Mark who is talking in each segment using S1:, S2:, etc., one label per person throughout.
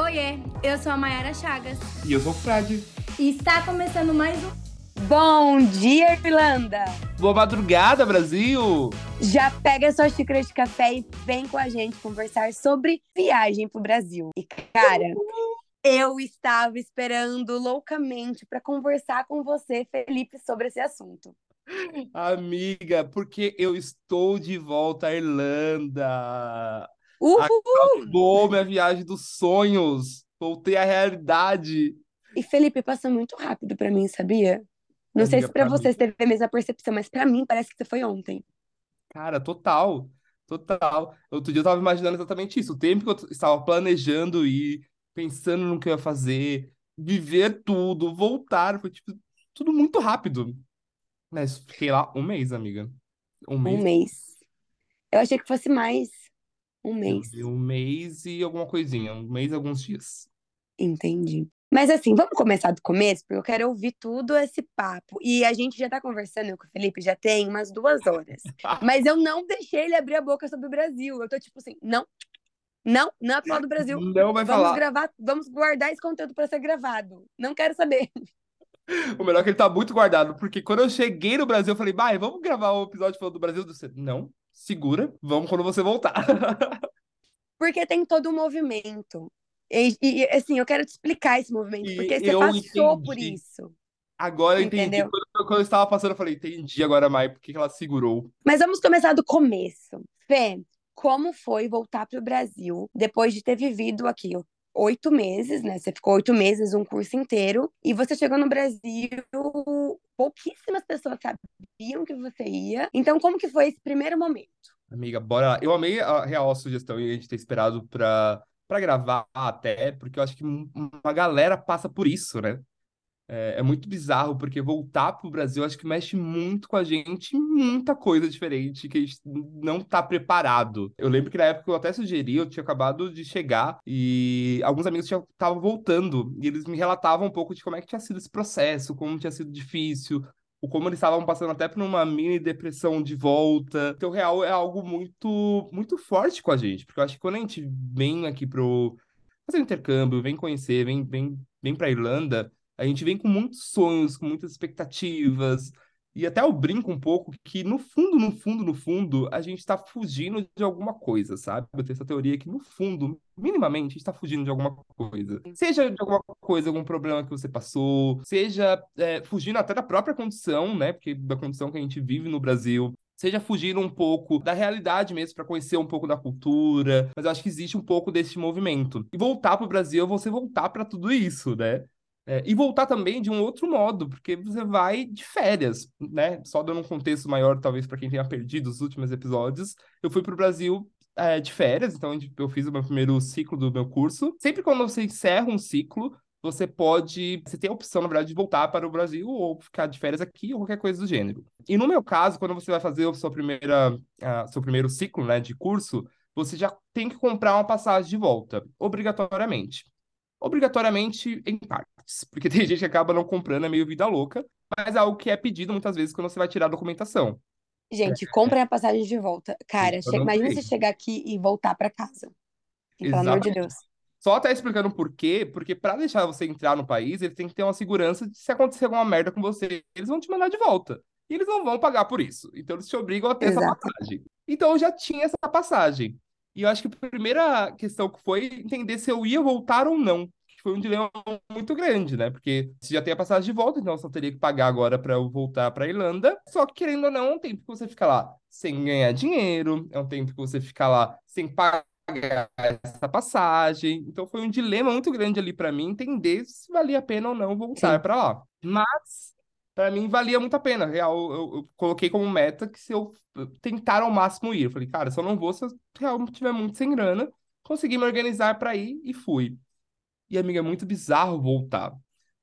S1: Oiê, eu sou a Mayara Chagas.
S2: E eu sou o Fred.
S1: E está começando mais um.
S3: Bom dia, Irlanda!
S2: Boa madrugada, Brasil!
S3: Já pega sua xícara de café e vem com a gente conversar sobre viagem pro Brasil. E, cara, eu estava esperando loucamente para conversar com você, Felipe, sobre esse assunto.
S2: Amiga, porque eu estou de volta à Irlanda.
S3: Uhul!
S2: Acabou minha viagem dos sonhos. Voltei à realidade.
S3: E Felipe, passou muito rápido para mim, sabia? Não sei
S2: Amiga,
S3: se para
S2: pra
S3: você
S2: mim-
S3: teve a mesma percepção, mas para mim parece que você foi ontem.
S2: Cara, total. Total. Outro dia eu tava imaginando exatamente isso. O tempo que eu estava planejando ir, pensando no que eu ia fazer, viver tudo, voltar. Foi tipo, tudo muito rápido. Mas fiquei lá um mês, amiga. Um
S3: Um
S2: mês.
S3: mês. Eu achei que fosse mais um mês.
S2: um mês e alguma coisinha. Um mês e alguns dias.
S3: Entendi. Mas assim, vamos começar do começo, porque eu quero ouvir tudo esse papo. E a gente já tá conversando com o Felipe já tem umas duas horas. Mas eu não deixei ele abrir a boca sobre o Brasil. Eu tô tipo assim, não, não, não é falar do Brasil.
S2: Não vai
S3: Vamos
S2: falar.
S3: gravar, vamos guardar esse conteúdo pra ser gravado. Não quero saber.
S2: O melhor é que ele tá muito guardado, porque quando eu cheguei no Brasil, eu falei, vai, vamos gravar o episódio falando do Brasil. Você, não, segura, vamos quando você voltar.
S3: Porque tem todo um movimento. E, e, assim, eu quero te explicar esse movimento,
S2: E
S3: porque você passou por
S2: entendi.
S3: isso.
S2: Agora eu entendi. Quando, quando eu estava passando, eu falei, entendi agora, Mai, por que que ela segurou.
S3: Mas vamos começar do começo. Fê, como foi voltar para o Brasil depois de ter vivido aqui oito meses, né? Você ficou oito meses, um curso inteiro, e você chegou no Brasil, pouquíssimas pessoas sabiam que você ia. Então, como que foi esse primeiro momento?
S2: Amiga, bora lá. Eu amei a real sugestão e a gente ter esperado pra, pra gravar até, porque eu acho que um- uma galera passa por isso, né? É, é muito bizarro, porque voltar pro Brasil acho que mexe muito com a gente, muita coisa diferente que a gente não tá preparado. Eu lembro que na época eu até sugeri, eu tinha acabado de chegar e alguns amigos estavam voltando e eles me relatavam um pouco de como é que tinha sido esse processo, como tinha sido difícil, o como eles estavam passando até por uma mini depressão de volta. Então, real é algo muito, muito forte com a gente, porque eu acho que quando a gente vem aqui pro fazer um intercâmbio, vem conhecer, vem, vem, vem pra Irlanda, a gente vem com muitos sonhos, com muitas expectativas. E até eu brinco um pouco que, no fundo, no fundo, no fundo, a gente tá fugindo de alguma coisa, sabe? Eu tenho essa teoria que, no fundo, minimamente, a gente tá fugindo de alguma coisa. Seja de alguma coisa, algum problema que você passou, seja é, fugindo até da própria condição, né? Porque da condição que a gente vive no Brasil. Seja fugindo um pouco da realidade mesmo para conhecer um pouco da cultura, mas eu acho que existe um pouco desse movimento. E voltar para o Brasil é você voltar para tudo isso, né? É, e voltar também de um outro modo, porque você vai de férias, né? Só dando um contexto maior, talvez, para quem tenha perdido os últimos episódios. Eu fui para o Brasil é, de férias, então eu fiz o meu primeiro ciclo do meu curso. Sempre quando você encerra um ciclo, você pode. Você tem a opção, na verdade, de voltar para o Brasil ou ficar de férias aqui ou qualquer coisa do gênero. E no meu caso, quando você vai fazer a sua primeira, a, seu primeiro ciclo né, de curso, você já tem que comprar uma passagem de volta, obrigatoriamente obrigatoriamente em partes, porque tem gente que acaba não comprando, é meio vida louca, mas é algo que é pedido muitas vezes quando você vai tirar a documentação.
S3: Gente, comprem a passagem de volta. Cara, che- imagina você chegar aqui e voltar para casa. Pelo amor de. Deus.
S2: Só até explicando por quê, porque para deixar você entrar no país, ele tem que ter uma segurança de se acontecer alguma merda com você, eles vão te mandar de volta. E eles não vão pagar por isso. Então eles te obrigam a ter essa
S3: Exato.
S2: passagem. Então eu já tinha essa passagem. E eu acho que a primeira questão que foi entender se eu ia voltar ou não. Que foi um dilema muito grande, né? Porque você já tem a passagem de volta, então eu só teria que pagar agora para eu voltar para Irlanda. Só que, querendo ou não, é um tempo que você fica lá sem ganhar dinheiro, é um tempo que você fica lá sem pagar essa passagem. Então foi um dilema muito grande ali para mim entender se valia a pena ou não voltar para lá. Mas para mim valia muito a pena. Real, eu, eu coloquei como meta que se eu tentar ao máximo ir, eu falei, cara, só não vou se eu realmente tiver muito sem grana. Consegui me organizar para ir e fui. E amiga, é muito bizarro voltar,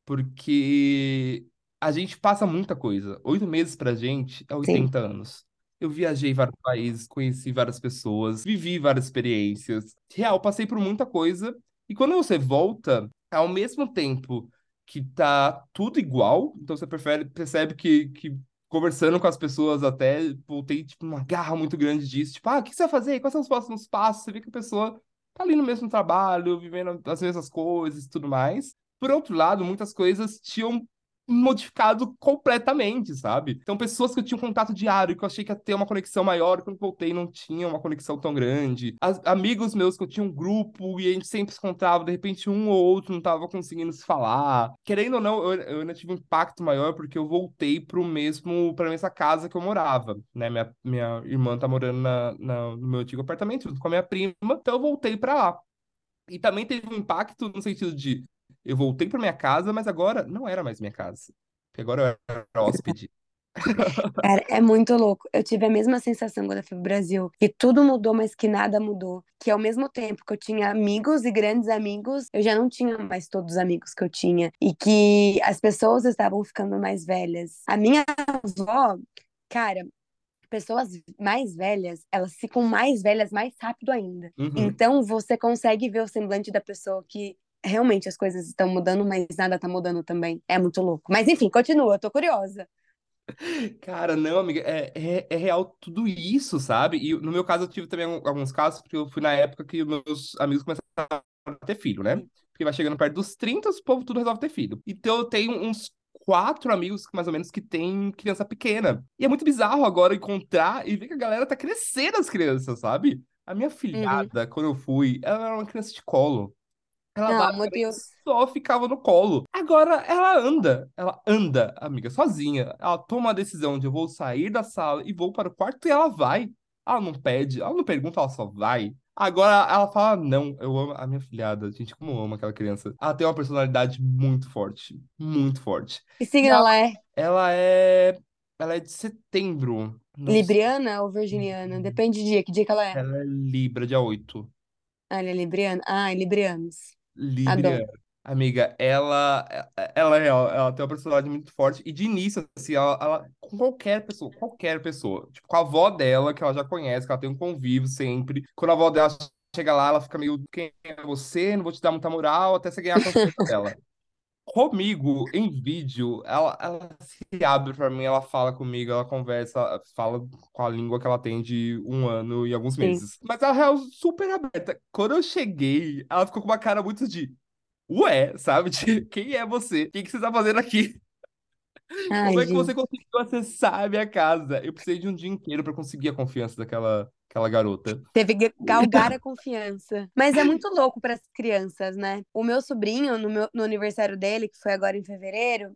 S2: porque a gente passa muita coisa. Oito meses pra gente é 80 anos. Eu viajei vários países, conheci várias pessoas, vivi várias experiências. Real, passei por muita coisa. E quando você volta, ao mesmo tempo que tá tudo igual, então você prefere, percebe que, que conversando com as pessoas até, voltei, tipo, uma garra muito grande disso. Tipo, ah, o que você vai fazer? Quais são os próximos passos? Você vê que a pessoa tá ali no mesmo trabalho, vivendo as mesmas coisas e tudo mais. Por outro lado, muitas coisas tinham modificado completamente, sabe? Então, pessoas que eu tinha um contato diário, que eu achei que ia ter uma conexão maior, quando voltei não tinha uma conexão tão grande. As, amigos meus que eu tinha um grupo e a gente sempre se encontrava, de repente um ou outro não tava conseguindo se falar. Querendo ou não, eu, eu ainda tive um impacto maior porque eu voltei pro mesmo, pra mesma casa que eu morava, né? Minha, minha irmã tá morando na, na, no meu antigo apartamento junto com a minha prima, então eu voltei pra lá. E também teve um impacto no sentido de eu voltei para minha casa, mas agora não era mais minha casa. Porque agora eu era hóspede.
S3: Cara, é muito louco. Eu tive a mesma sensação quando eu fui pro Brasil, que tudo mudou, mas que nada mudou. Que ao mesmo tempo que eu tinha amigos e grandes amigos, eu já não tinha mais todos os amigos que eu tinha. E que as pessoas estavam ficando mais velhas. A minha avó, cara, pessoas mais velhas, elas ficam mais velhas mais rápido ainda.
S2: Uhum.
S3: Então você consegue ver o semblante da pessoa que realmente as coisas estão mudando, mas nada tá mudando também. É muito louco. Mas enfim, continua, eu tô curiosa.
S2: Cara, não, amiga, é, é, é, real tudo isso, sabe? E no meu caso, eu tive também alguns casos, porque eu fui na época que meus amigos começaram a ter filho, né? Porque vai chegando perto dos 30, o povo tudo resolve ter filho. Então eu tenho uns quatro amigos, mais ou menos, que têm criança pequena. E é muito bizarro agora encontrar e ver que a galera tá crescendo as crianças, sabe? A minha filhada, uhum. quando eu fui, ela era uma criança de colo. Ela
S3: não, meu Deus.
S2: só ficava no colo. Agora ela anda, ela anda, amiga, sozinha. Ela toma a decisão de eu vou sair da sala e vou para o quarto e ela vai. Ela não pede, ela não pergunta, ela só vai. Agora ela fala, não, eu amo a minha filhada. Gente, como eu amo aquela criança. Ela tem uma personalidade muito forte, muito forte.
S3: Que signo ela é?
S2: Ela é. Ela é de setembro.
S3: Libriana ou virginiana? Depende do dia. Que dia que ela é?
S2: Ela é Libra, dia 8.
S3: Ah, ela é libriana? Ah, é librianos.
S2: Líbria, amiga, ela, ela, é, ela, tem uma personalidade muito forte. E de início, assim, ela, ela, qualquer pessoa, qualquer pessoa, tipo, com a avó dela, que ela já conhece, que ela tem um convívio sempre. Quando a avó dela chega lá, ela fica meio, quem é você? Não vou te dar muita moral, até você ganhar a confiança dela. Comigo, em vídeo, ela, ela se abre pra mim, ela fala comigo, ela conversa, fala com a língua que ela tem de um ano e alguns
S3: Sim.
S2: meses. Mas ela é super aberta. Quando eu cheguei, ela ficou com uma cara muito de ué, sabe? De quem é você? O que, que você tá fazendo aqui?
S3: Ai,
S2: Como é que
S3: gente.
S2: você conseguiu acessar a minha casa? Eu precisei de um dia inteiro pra conseguir a confiança daquela aquela garota.
S3: Teve que galgar a confiança. Mas é muito louco para as crianças, né? O meu sobrinho, no, meu, no aniversário dele, que foi agora em fevereiro,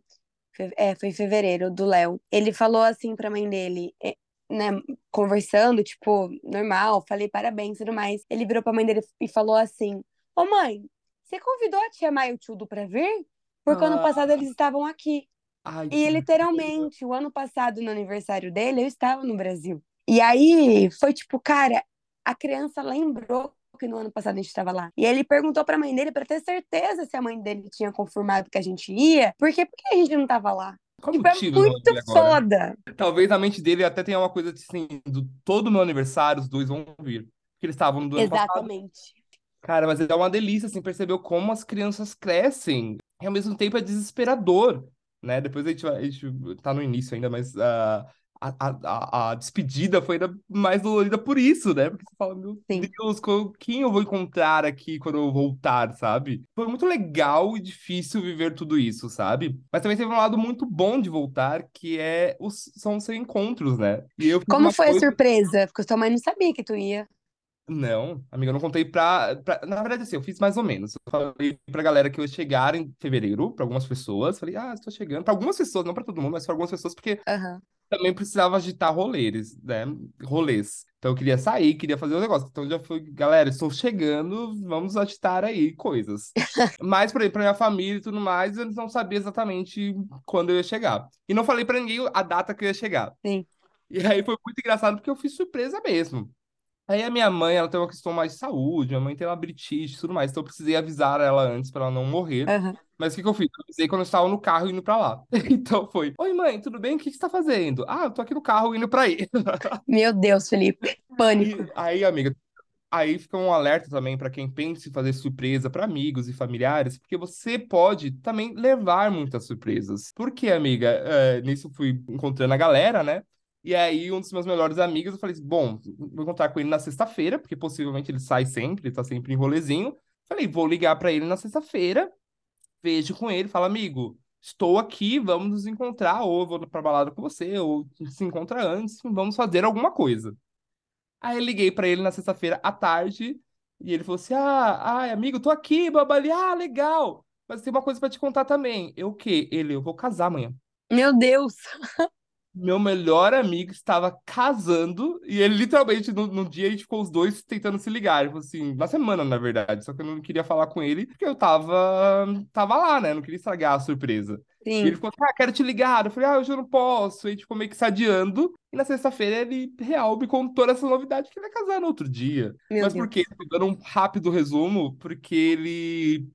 S3: fe- é, foi em fevereiro, do Léo, ele falou assim pra mãe dele, é, né, conversando, tipo, normal, falei parabéns e tudo mais. Ele virou pra mãe dele e falou assim: Ô mãe, você convidou a tia Maia e o pra vir? Porque ano
S2: Ah,
S3: passado eles estavam aqui.
S2: ai,
S3: E literalmente, o ano passado, no aniversário dele, eu estava no Brasil. E aí foi tipo, cara, a criança lembrou que no ano passado a gente estava lá. E ele perguntou pra mãe dele pra ter certeza se a mãe dele tinha confirmado que a gente ia, porque por que a gente não tava lá?
S2: Qual
S3: Tipo, é muito foda.
S2: Talvez a mente dele até tenha uma coisa assim, do todo meu aniversário, os dois vão vir. Porque eles estavam no do ano passado.
S3: Exatamente.
S2: Cara, mas é uma delícia, assim, perceber como as crianças crescem. E ao mesmo tempo é desesperador, né? Depois a gente, vai, a gente tá no início ainda, mas ah, a, a, a, a despedida foi ainda mais dolorida por isso, né? Porque você fala, meu
S3: Sim.
S2: Deus, quem eu vou encontrar aqui quando eu voltar, sabe? Foi muito legal e difícil viver tudo isso, sabe? Mas também teve um lado muito bom de voltar, que é os, são os encontros, né? E
S3: Como foi a
S2: coisa...
S3: surpresa? Porque sua mãe não sabia que tu ia.
S2: Não, amiga, eu não contei pra, pra- Na verdade, assim, eu fiz mais ou menos. Eu falei pra galera que eu ia chegar em fevereiro, pra algumas pessoas. Falei, ah, estou chegando. Pra algumas pessoas, não pra todo mundo, mas pra algumas pessoas, porque
S3: Aham.
S2: Também precisava agitar rolês, né? Rolês. Então eu queria sair, queria fazer o negócio. Então já fui, galera, estou chegando, vamos agitar aí coisas. Mas, pra minha família e tudo mais, eu não sabia exatamente quando eu ia chegar. E não falei pra ninguém a data que eu ia chegar.
S3: Sim.
S2: E aí foi muito engraçado porque eu fiz surpresa mesmo. Aí a minha mãe, ela tem uma questão mais de saúde, minha mãe tem labirintite e tudo mais, então eu precisei avisar ela antes pra ela não morrer.
S3: Aham.
S2: Mas o que que eu fiz? Eu avisei quando eu estava no carro indo pra lá. Então foi: Oi, mãe, tudo bem? O que que você tá fazendo? Ah, eu tô aqui no carro indo pra aí.
S3: Meu Deus, Felipe. Pânico.
S2: E aí, amiga, aí fica um alerta também pra quem pensa em fazer surpresa pra amigos e familiares, porque você pode também levar muitas surpresas. Porque, amiga, é, nisso fui encontrando a galera, né? E aí, um dos meus melhores amigos, eu falei assim, bom, vou encontrar com ele na sexta-feira, porque possivelmente ele sai sempre, ele tá sempre em rolezinho. Falei, vou ligar para ele na sexta-feira, vejo com ele, falo, amigo, estou aqui, vamos nos encontrar, ou vou pra balada com você, ou se encontra antes, vamos fazer alguma coisa. Aí eu liguei para ele na sexta-feira à tarde, e ele falou assim: Ah, ai, amigo, tô aqui, babali, ah, legal. Mas tem uma coisa para te contar também. Eu o quê? Ele, eu vou casar amanhã.
S3: Meu Deus!
S2: Meu melhor amigo estava casando e ele literalmente no, no dia a gente ficou os dois tentando se ligar. Falou assim, na semana, na verdade. Só que eu não queria falar com ele porque eu tava, tava lá, né? Não queria estragar a surpresa.
S3: Sim.
S2: E ele ficou ah, quero te ligar. Eu falei, ah, hoje eu não posso. E a gente ficou meio que se adiando. E na sexta-feira ele, real, me contou essa novidade que ele vai casar no outro dia.
S3: Meu
S2: Mas
S3: Deus.
S2: por quê? Tô dando um rápido resumo, porque ele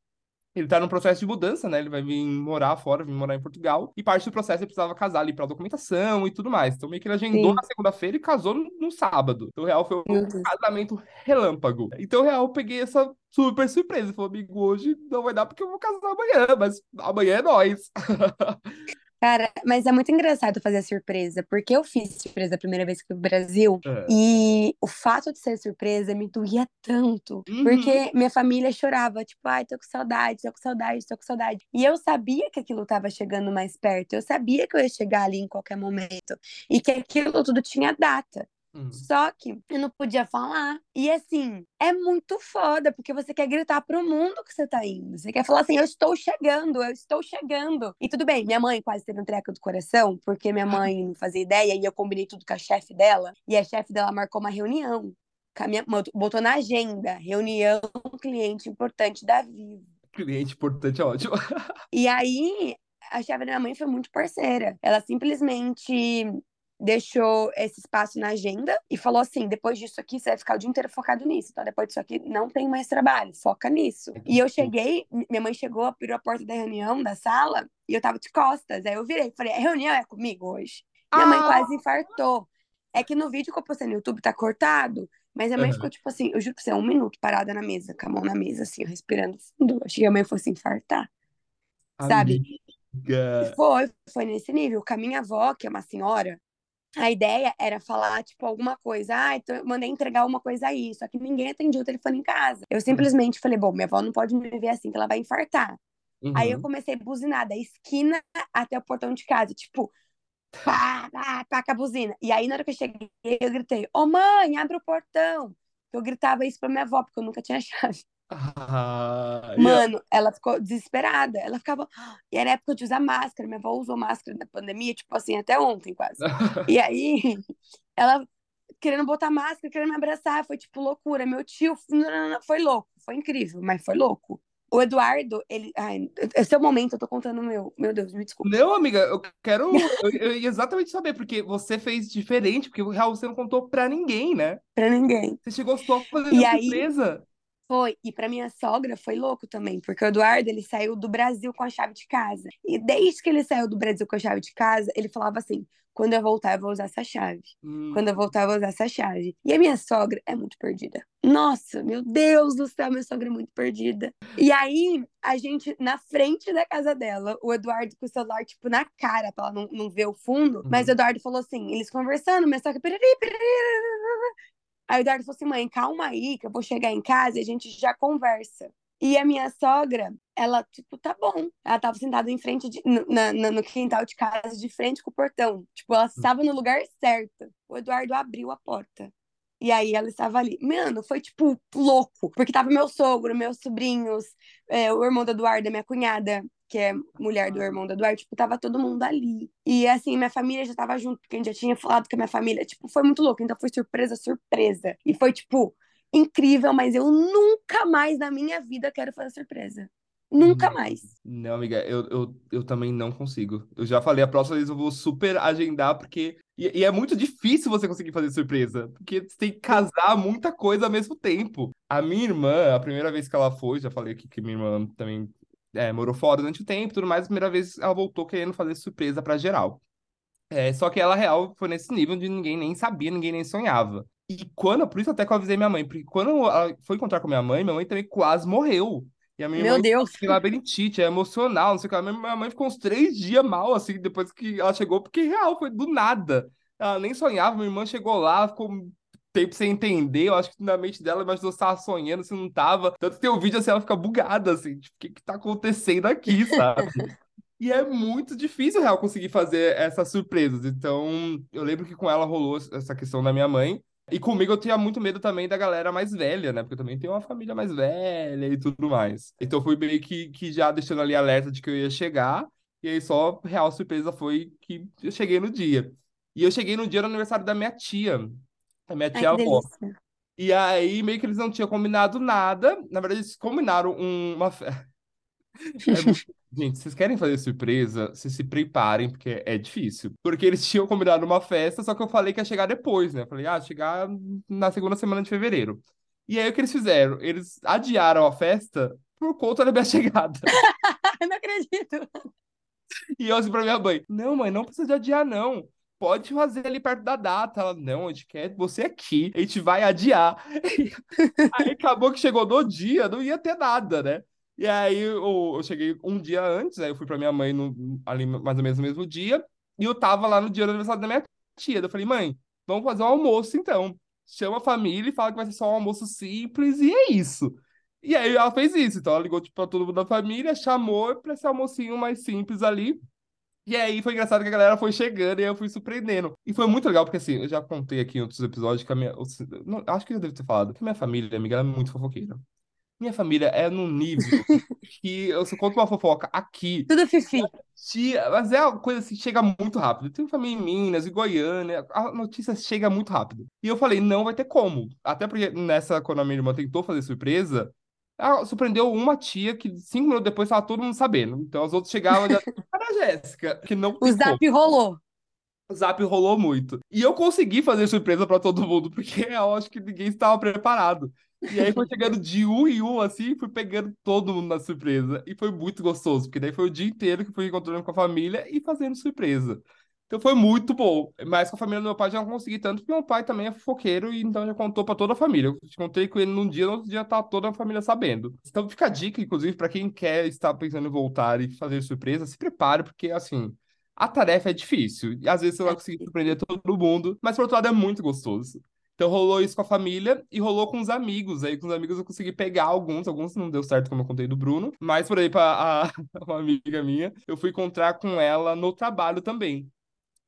S2: ele tá num processo de mudança, né? Ele vai vir morar fora, vir morar em Portugal. E parte do processo ele precisava casar ali pra documentação e tudo mais. Então meio que ele agendou
S3: Sim.
S2: na segunda-feira e casou no, no sábado. Então o real foi um casamento relâmpago. Então o real peguei essa super surpresa. Falei, amigo, hoje não vai dar porque eu vou casar amanhã, mas amanhã é nós.
S3: Cara, mas é muito engraçado fazer surpresa, porque eu fiz surpresa a primeira vez que fui pro Brasil
S2: É.
S3: e o fato de ser surpresa me doía tanto,
S2: Uhum.
S3: porque minha família chorava, tipo, ai, tô com saudade, tô com saudade, tô com saudade. E eu sabia que aquilo tava chegando mais perto, eu sabia que eu ia chegar ali em qualquer momento e que aquilo tudo tinha data.
S2: Hum.
S3: Só que eu não podia falar. E assim, é muito foda, porque você quer gritar pro mundo que você tá indo. Você quer falar assim: eu estou chegando, eu estou chegando. E tudo bem, minha mãe quase teve um treco do coração, porque minha mãe não fazia ideia e eu combinei tudo com a chefe dela. E a chefe dela marcou uma reunião. com a minha- botou na agenda: reunião cliente importante da Vivo.
S2: Cliente importante é ótimo.
S3: E aí, a chefe da minha mãe foi muito parceira. Ela simplesmente deixou esse espaço na agenda e falou assim: depois disso aqui, você vai ficar o dia inteiro focado nisso. Então, depois disso aqui, não tem mais trabalho, foca nisso. E eu cheguei, minha mãe chegou, abriu a porta da reunião, da sala, e eu tava de costas. Aí eu virei, falei: a reunião é comigo hoje? Minha mãe
S2: Ah!
S3: quase infartou. É que no vídeo que eu postei no YouTube tá cortado, mas a mãe
S2: Aham.
S3: ficou, tipo assim, eu juro pra você, um minuto parada na mesa, com a mão na mesa, assim, respirando fundo. Achei que a mãe fosse infartar. Sabe?
S2: Amiga.
S3: Foi, foi nesse nível. Com a minha avó, que é uma senhora, a ideia era falar, tipo, alguma coisa. Ah, então eu mandei entregar uma coisa aí. Só que ninguém atendia o telefone em casa. Eu simplesmente falei, bom, minha avó não pode me ver assim, que ela vai infartar. Aí eu
S2: Uhum.
S3: comecei a buzinar da esquina até o portão de casa, tipo, pá, pá, pá, com a buzina. E aí, na hora que eu cheguei, eu gritei, ô mãe, abre o portão. Eu gritava isso pra minha avó, porque eu nunca tinha chave.
S2: Ah,
S3: Mano, ela ficou desesperada. Ela ficava. E era época de usar máscara. Minha avó usou máscara na pandemia, tipo assim, até ontem quase. E aí, ela querendo botar máscara, querendo me abraçar. Foi tipo loucura. Meu tio foi louco. Foi incrível, mas foi louco. O Eduardo, ele. Ai, esse é o momento, eu tô contando o meu. Meu Deus, me desculpa.
S2: Não, amiga, eu quero eu, eu ia exatamente saber, porque você fez diferente, porque o real você não contou pra ninguém, né?
S3: Pra ninguém.
S2: Você chegou só fazendo
S3: E
S2: uma
S3: aí-
S2: surpresa.
S3: Foi, e pra minha sogra foi louco também, porque o Eduardo, ele saiu do Brasil com a chave de casa. E desde que ele saiu do Brasil com a chave de casa, ele falava assim: quando eu voltar, eu vou usar essa chave.
S2: Hum,
S3: Quando eu voltar, eu vou usar essa chave. E a minha sogra é muito perdida. Nossa, meu Deus do céu, minha sogra é muito perdida. E aí, a gente, na frente da casa dela, o Eduardo com o celular, tipo, na cara, pra ela não, não ver o fundo. Mas o Eduardo falou assim: eles conversando, minha sogra. piriri, piriri, Aí o Eduardo falou assim: mãe, calma aí, que eu vou chegar em casa e a gente já conversa. E a minha sogra, ela, tipo, tá bom. Ela tava sentada em frente, de, no, na- na- no quintal de casa, de frente com o portão. Tipo, ela estava no lugar certo. O Eduardo abriu a porta. E aí ela estava ali. Mano, foi, tipo, louco. Porque tava meu sogro, meus sobrinhos, é, o irmão do Eduardo, a minha cunhada, que é mulher do irmão do Eduardo, tipo, tava todo mundo ali. E assim, minha família já tava junto, porque a gente já tinha falado com a minha família. Tipo, foi muito louco. Então foi surpresa, surpresa. E foi, tipo, incrível, mas eu nunca mais na minha vida quero fazer surpresa. Nunca mais.
S2: Não, amiga, eu, eu, eu também não consigo. Eu já falei, a próxima vez eu vou super agendar, porque. E, e é muito difícil você conseguir fazer surpresa, porque você tem que casar muita coisa ao mesmo tempo. A minha irmã, a primeira vez que ela foi, já falei aqui que minha irmã também é, morou fora durante o tempo tudo mais, a primeira vez ela voltou querendo fazer surpresa pra geral. É, só que ela, real, foi nesse nível de ninguém nem sabia, ninguém nem sonhava. E quando, por isso até que eu avisei minha mãe, porque quando ela foi encontrar com minha mãe, minha mãe também quase morreu. E a minha
S3: Meu
S2: mãe
S3: Deus.
S2: tem labirintite, é emocional, não sei o que. Minha mãe ficou uns três dias mal, assim, depois que ela chegou, porque real, foi do nada. Ela nem sonhava, minha irmã chegou lá, ficou tempo sem entender. Eu acho que na mente dela imaginou se tava sonhando, se não tava. Tanto que tem um vídeo assim, ela fica bugada, assim, tipo, o que que tá acontecendo aqui, sabe? E é muito difícil, real, conseguir fazer essas surpresas. Então, eu lembro que com ela rolou essa questão da minha mãe. E comigo eu tinha muito medo também da galera mais velha, né? Porque eu também tenho uma família mais velha e tudo mais. Então, fui meio que, que já deixando ali alerta de que eu ia chegar. E aí, só real surpresa foi que eu cheguei no dia. E eu cheguei no dia do aniversário da minha tia. A minha tia avó. E aí, meio que eles não tinham combinado nada. Na verdade, eles combinaram um- uma. É Gente, vocês querem fazer surpresa? Vocês se preparem, porque é difícil. Porque eles tinham combinado uma festa, só que eu falei que ia chegar depois, né? Eu falei, ah, chegar na segunda semana de fevereiro. E aí, o que eles fizeram? Eles adiaram a festa por conta da minha chegada.
S3: Eu não acredito.
S2: E eu assim pra minha mãe, não, mãe, não precisa de adiar, não. Pode fazer ali perto da data. Ela, não, a gente quer você aqui, a gente vai adiar. Aí acabou que chegou no dia, não ia ter nada, né? E aí eu, eu cheguei um dia antes, aí eu fui pra minha mãe no, ali mais ou menos no mesmo dia, e eu tava lá no dia do aniversário da minha tia. Eu falei, mãe, vamos fazer um almoço então. Chama a família e fala que vai ser só um almoço simples, e é isso. E aí ela fez isso, então ela ligou tipo, pra todo mundo da família, chamou pra esse almocinho mais simples ali. E aí foi engraçado que a galera foi chegando e eu fui surpreendendo. E foi muito legal, porque assim, eu já contei aqui em outros episódios que a minha. não, acho que eu já devo ter falado, que a minha família, amiga, ela é muito fofoqueira. Minha família é num nível que eu só conto uma fofoca aqui.
S3: Tudo fifi.
S2: Mas é uma coisa assim, chega muito rápido. Tem família em Minas, em Goiânia, a notícia chega muito rápido. E eu falei, não vai ter como. Até porque nessa, quando a minha irmã tentou fazer surpresa, ela surpreendeu uma tia que cinco minutos depois estava todo mundo sabendo. Então os outros chegavam e já, para a Jéssica, que não
S3: O
S2: tem como.
S3: zap rolou.
S2: O Zap rolou muito. E eu consegui fazer surpresa pra todo mundo, porque eu acho que ninguém estava preparado. E aí foi chegando de um em um, assim, fui pegando todo mundo na surpresa. E foi muito gostoso, porque daí foi o dia inteiro que fui encontrando com a família e fazendo surpresa. Então foi muito bom. Mas com a família do meu pai já não consegui tanto, porque meu pai também é fofoqueiro, e então já contou pra toda a família. Eu contei com ele num dia, no outro dia tá toda a família sabendo. Então fica a dica, inclusive, pra quem quer estar pensando em voltar e fazer surpresa, se prepare, porque assim. A tarefa é difícil. E às vezes você vai conseguir surpreender todo mundo, mas por outro lado é muito gostoso. Então rolou isso com a família e rolou com os amigos. Aí com os amigos eu consegui pegar alguns, alguns não deu certo, como eu contei do Bruno. Mas por aí, pra a, uma amiga minha, eu fui encontrar com ela no trabalho também.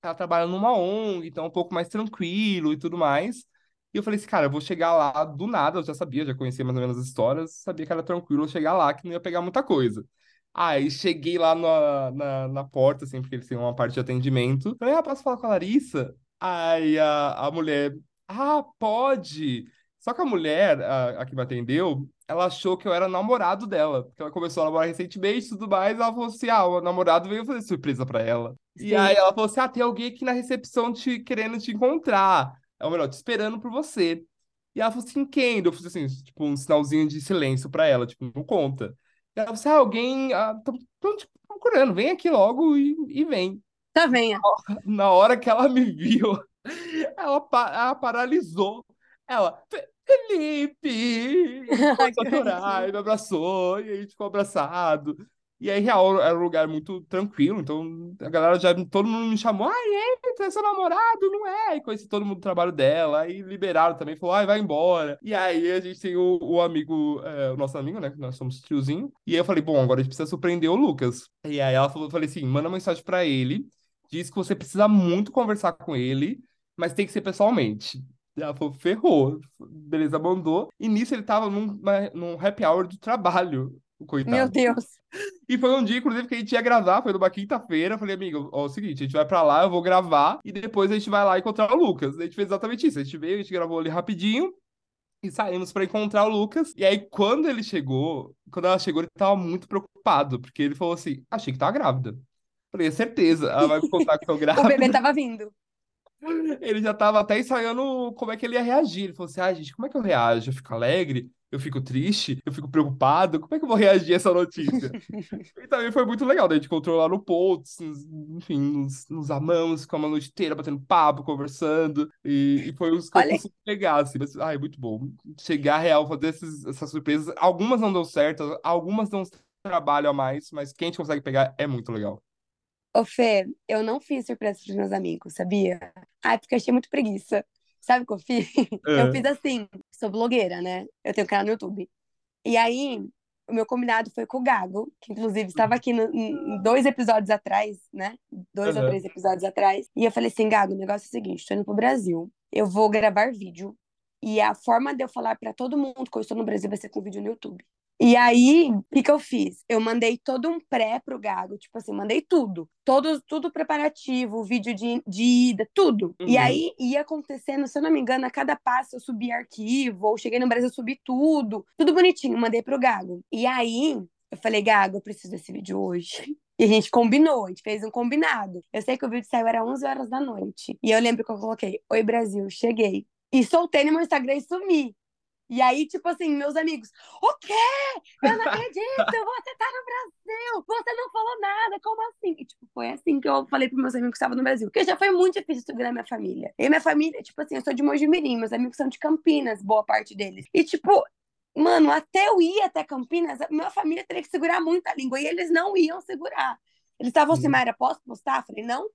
S2: Ela trabalha numa ONG, então é um pouco mais tranquilo e tudo mais. E eu falei assim, cara, eu vou chegar lá do nada, eu já sabia, já conhecia mais ou menos as histórias, sabia que era tranquilo eu chegar lá, que não ia pegar muita coisa. Aí cheguei lá na, na, na porta, assim, porque eles têm uma parte de atendimento. Falei, ah, posso falar com a Larissa? Aí a, a mulher, ah, pode. Só que a mulher, a, a que me atendeu, ela achou que eu era namorado dela. Porque ela começou a namorar recentemente e tudo mais. Ela falou assim: ah, o namorado veio fazer surpresa pra ela. E
S3: Sim.
S2: aí ela falou assim: ah, tem alguém aqui na recepção te querendo te encontrar. É o melhor, te esperando por você. E ela falou assim: quem? Eu fiz assim, tipo, um sinalzinho de silêncio pra ela, tipo, não conta. E ela falou assim: ah, alguém. Ah, tô, tô te procurando, vem aqui logo e, e vem.
S3: Tá, venha.
S2: Na hora que ela me viu, ela, pa- ela paralisou. Ela, "Fe- Felipe! E Começou a chorar, e me abraçou, e a gente ficou abraçado. E aí, real, era um lugar muito tranquilo, então a galera já, todo mundo me chamou, ai, entra, é seu namorado, não é? E conheci todo mundo do trabalho dela, aí liberaram também, falou, ai, vai embora. E aí a gente tem o, o amigo, é, o nosso amigo, né, que nós somos tiozinho, e aí eu falei, bom, agora a gente precisa surpreender o Lucas. E aí ela falou, eu falei assim, manda uma mensagem pra ele, diz que você precisa muito conversar com ele, mas tem que ser pessoalmente. E Ela falou, ferrou. Beleza, mandou. E nisso ele tava num, num happy hour do trabalho, o coitado.
S3: Meu Deus.
S2: E foi um dia, inclusive, que a gente ia gravar, foi numa quinta-feira. Falei, amigo, ó, é o seguinte, a gente vai pra lá, eu vou gravar, e depois a gente vai lá encontrar o Lucas. A gente fez exatamente isso. A gente veio, a gente gravou ali rapidinho, e saímos pra encontrar o Lucas. E aí, quando ele chegou, quando ela chegou, ele tava muito preocupado, porque ele falou assim: achei que tava grávida. Falei, é certeza, ela vai me contar que eu
S3: O
S2: grávida.
S3: bebê tava vindo.
S2: Ele já tava até ensaiando como é que ele ia reagir. Ele falou assim: ah, gente, como é que eu reajo? Eu fico alegre? Eu fico triste? Eu fico preocupado? Como é que eu vou reagir a essa notícia? e também foi muito legal. Daí a gente encontrou lá no Pontos, enfim, nos, nos amamos, ficamos a noite inteira batendo papo, conversando. E, e foi uns
S3: Olha-
S2: campos super legais, assim. Mas, ai, muito bom. Chegar real, fazer esses, essas surpresas. Algumas não deu certo, algumas dão trabalho a mais, mas quem a gente consegue pegar é muito legal.
S3: Ô, Fê, eu não fiz surpresa pros meus amigos, sabia? Ai, porque eu achei muito preguiça. Sabe o que eu fiz? Eu
S2: Ah.
S3: fiz assim, sou blogueira, né? Eu tenho um canal no YouTube. E aí, o meu combinado foi com o Gago, que inclusive estava aqui no- em dois episódios atrás, né? Dois ou
S2: Aham.
S3: três episódios atrás. E eu falei assim, Gago, o negócio é o seguinte, tô indo pro Brasil, eu vou gravar vídeo. E a forma de eu falar pra todo mundo que eu estou no Brasil vai ser com vídeo no YouTube. E aí, o que que eu fiz? Eu mandei todo um pré pro Gago, tipo assim, mandei tudo. Todo, tudo preparativo, vídeo de, de ida, tudo. E
S2: Uhum.
S3: aí ia acontecendo, se eu não me engano, a cada passo eu subi arquivo, ou cheguei no Brasil, eu subi tudo. Tudo bonitinho, mandei pro Gago. E aí, eu falei, Gago, eu preciso desse vídeo hoje. E a gente combinou, a gente fez um combinado. Eu sei que o vídeo saiu, era 11 horas da noite. E eu lembro que eu coloquei, Oi Brasil, cheguei. E soltei no meu Instagram e sumi. E aí, tipo assim, meus amigos, o quê? Eu não acredito, você tá no Brasil, você não falou nada, como assim? E, tipo, foi assim que eu falei pros meus amigos que estavam no Brasil. Porque já foi muito difícil segurar minha família. E minha família, tipo assim, eu sou de Mojimirim, meus amigos são de Campinas, boa parte deles. E, tipo, mano, até eu ir até Campinas, minha família teria que segurar muito a língua, e eles não iam segurar. Eles estavam assim,
S2: Uhum.
S3: Mayra, posso postar? Eu falei, não, o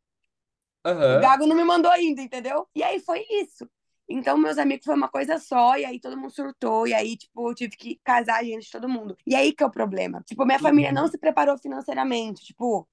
S2: Aham.
S3: Gago não me mandou ainda, entendeu? E aí foi isso. Então, meus amigos foi uma coisa só, e aí todo mundo surtou, e aí, tipo, eu tive que casar a gente, todo mundo. E aí que é o problema. Tipo, minha família não se preparou financeiramente, tipo,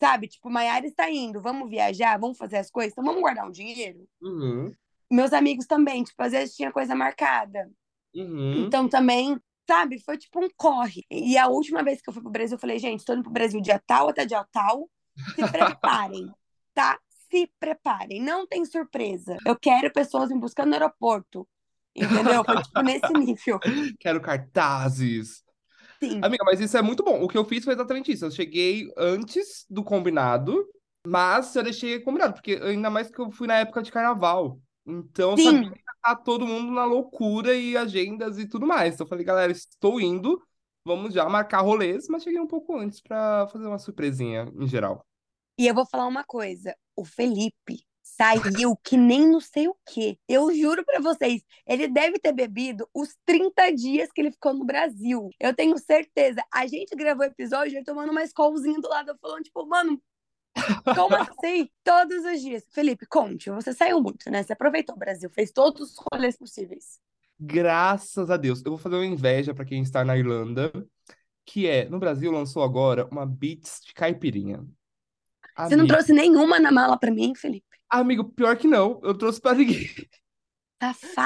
S3: sabe? Tipo, Maiara está indo, vamos viajar, vamos fazer as coisas, então vamos guardar um dinheiro.
S2: Uhum.
S3: Meus amigos também, tipo, às vezes tinha coisa marcada.
S2: Uhum.
S3: Então também, sabe, foi tipo um corre. E a última vez que eu fui pro Brasil, eu falei, gente, tô indo pro Brasil dia tal até dia tal. Se preparem, tá? Se preparem. Não tem surpresa. Eu quero pessoas me buscando no aeroporto. Entendeu? Foi tipo nesse nível.
S2: Quero cartazes.
S3: Sim.
S2: Amiga, mas isso é muito bom. O que eu fiz foi exatamente isso. Eu cheguei antes do combinado, mas eu deixei combinado, porque ainda mais que eu fui na época de carnaval. Então eu
S3: Sim.
S2: sabia que tá todo mundo na loucura e agendas e tudo mais. Então eu falei, galera, estou indo, vamos já marcar rolês, mas cheguei um pouco antes pra fazer uma surpresinha em geral.
S3: E eu vou falar uma coisa. O Felipe saiu que nem não sei o quê. Eu juro pra vocês, ele deve ter bebido os 30 dias que ele ficou no Brasil. Eu tenho certeza. A gente gravou episódio ele tomando uma escolzinha do lado, falando, tipo, mano, como assim? Todos os dias. Felipe, conte, você saiu muito, né? Você aproveitou o Brasil, fez todos os rolês possíveis.
S2: Graças a Deus. Eu vou fazer uma inveja pra quem está na Irlanda, que é, no Brasil lançou agora uma Beats de caipirinha.
S3: Você não
S2: Amigo,
S3: trouxe nenhuma na mala pra mim, Felipe?
S2: amigo, pior que não, eu trouxe pra ninguém.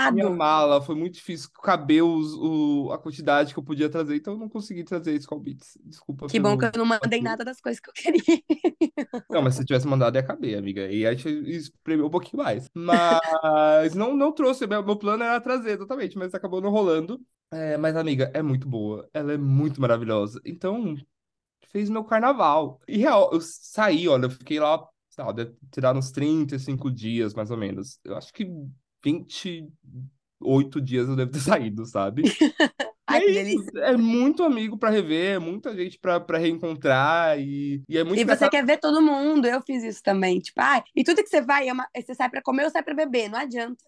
S2: Minha
S3: Safado.
S2: mala foi muito difícil caber os, o, a quantidade que eu podia trazer, então eu não consegui trazer Skull Beats. Desculpa
S3: Que bom que eu não mandei nada das coisas que eu queria.
S2: Não, mas se tivesse mandado ia caber, amiga. E aí espremeu um pouquinho mais. Mas não, não trouxe. Meu, meu plano era trazer, exatamente, mas acabou não rolando. É, mas, amiga, é muito boa. Ela é muito maravilhosa. Então, fez meu carnaval. E real, eu saí, olha, eu fiquei lá, sei lá, deve tirar uns 35 dias, mais ou menos. Eu acho que 28 dias eu devo ter saído, sabe?
S3: Ai,
S2: É é muito amigo pra rever, é muita gente pra, pra reencontrar e, e é muito
S3: E você quer ver todo mundo, eu fiz isso também. Tipo, ah, e tudo que você vai, é uma- você sai pra comer ou sai pra beber, não adianta.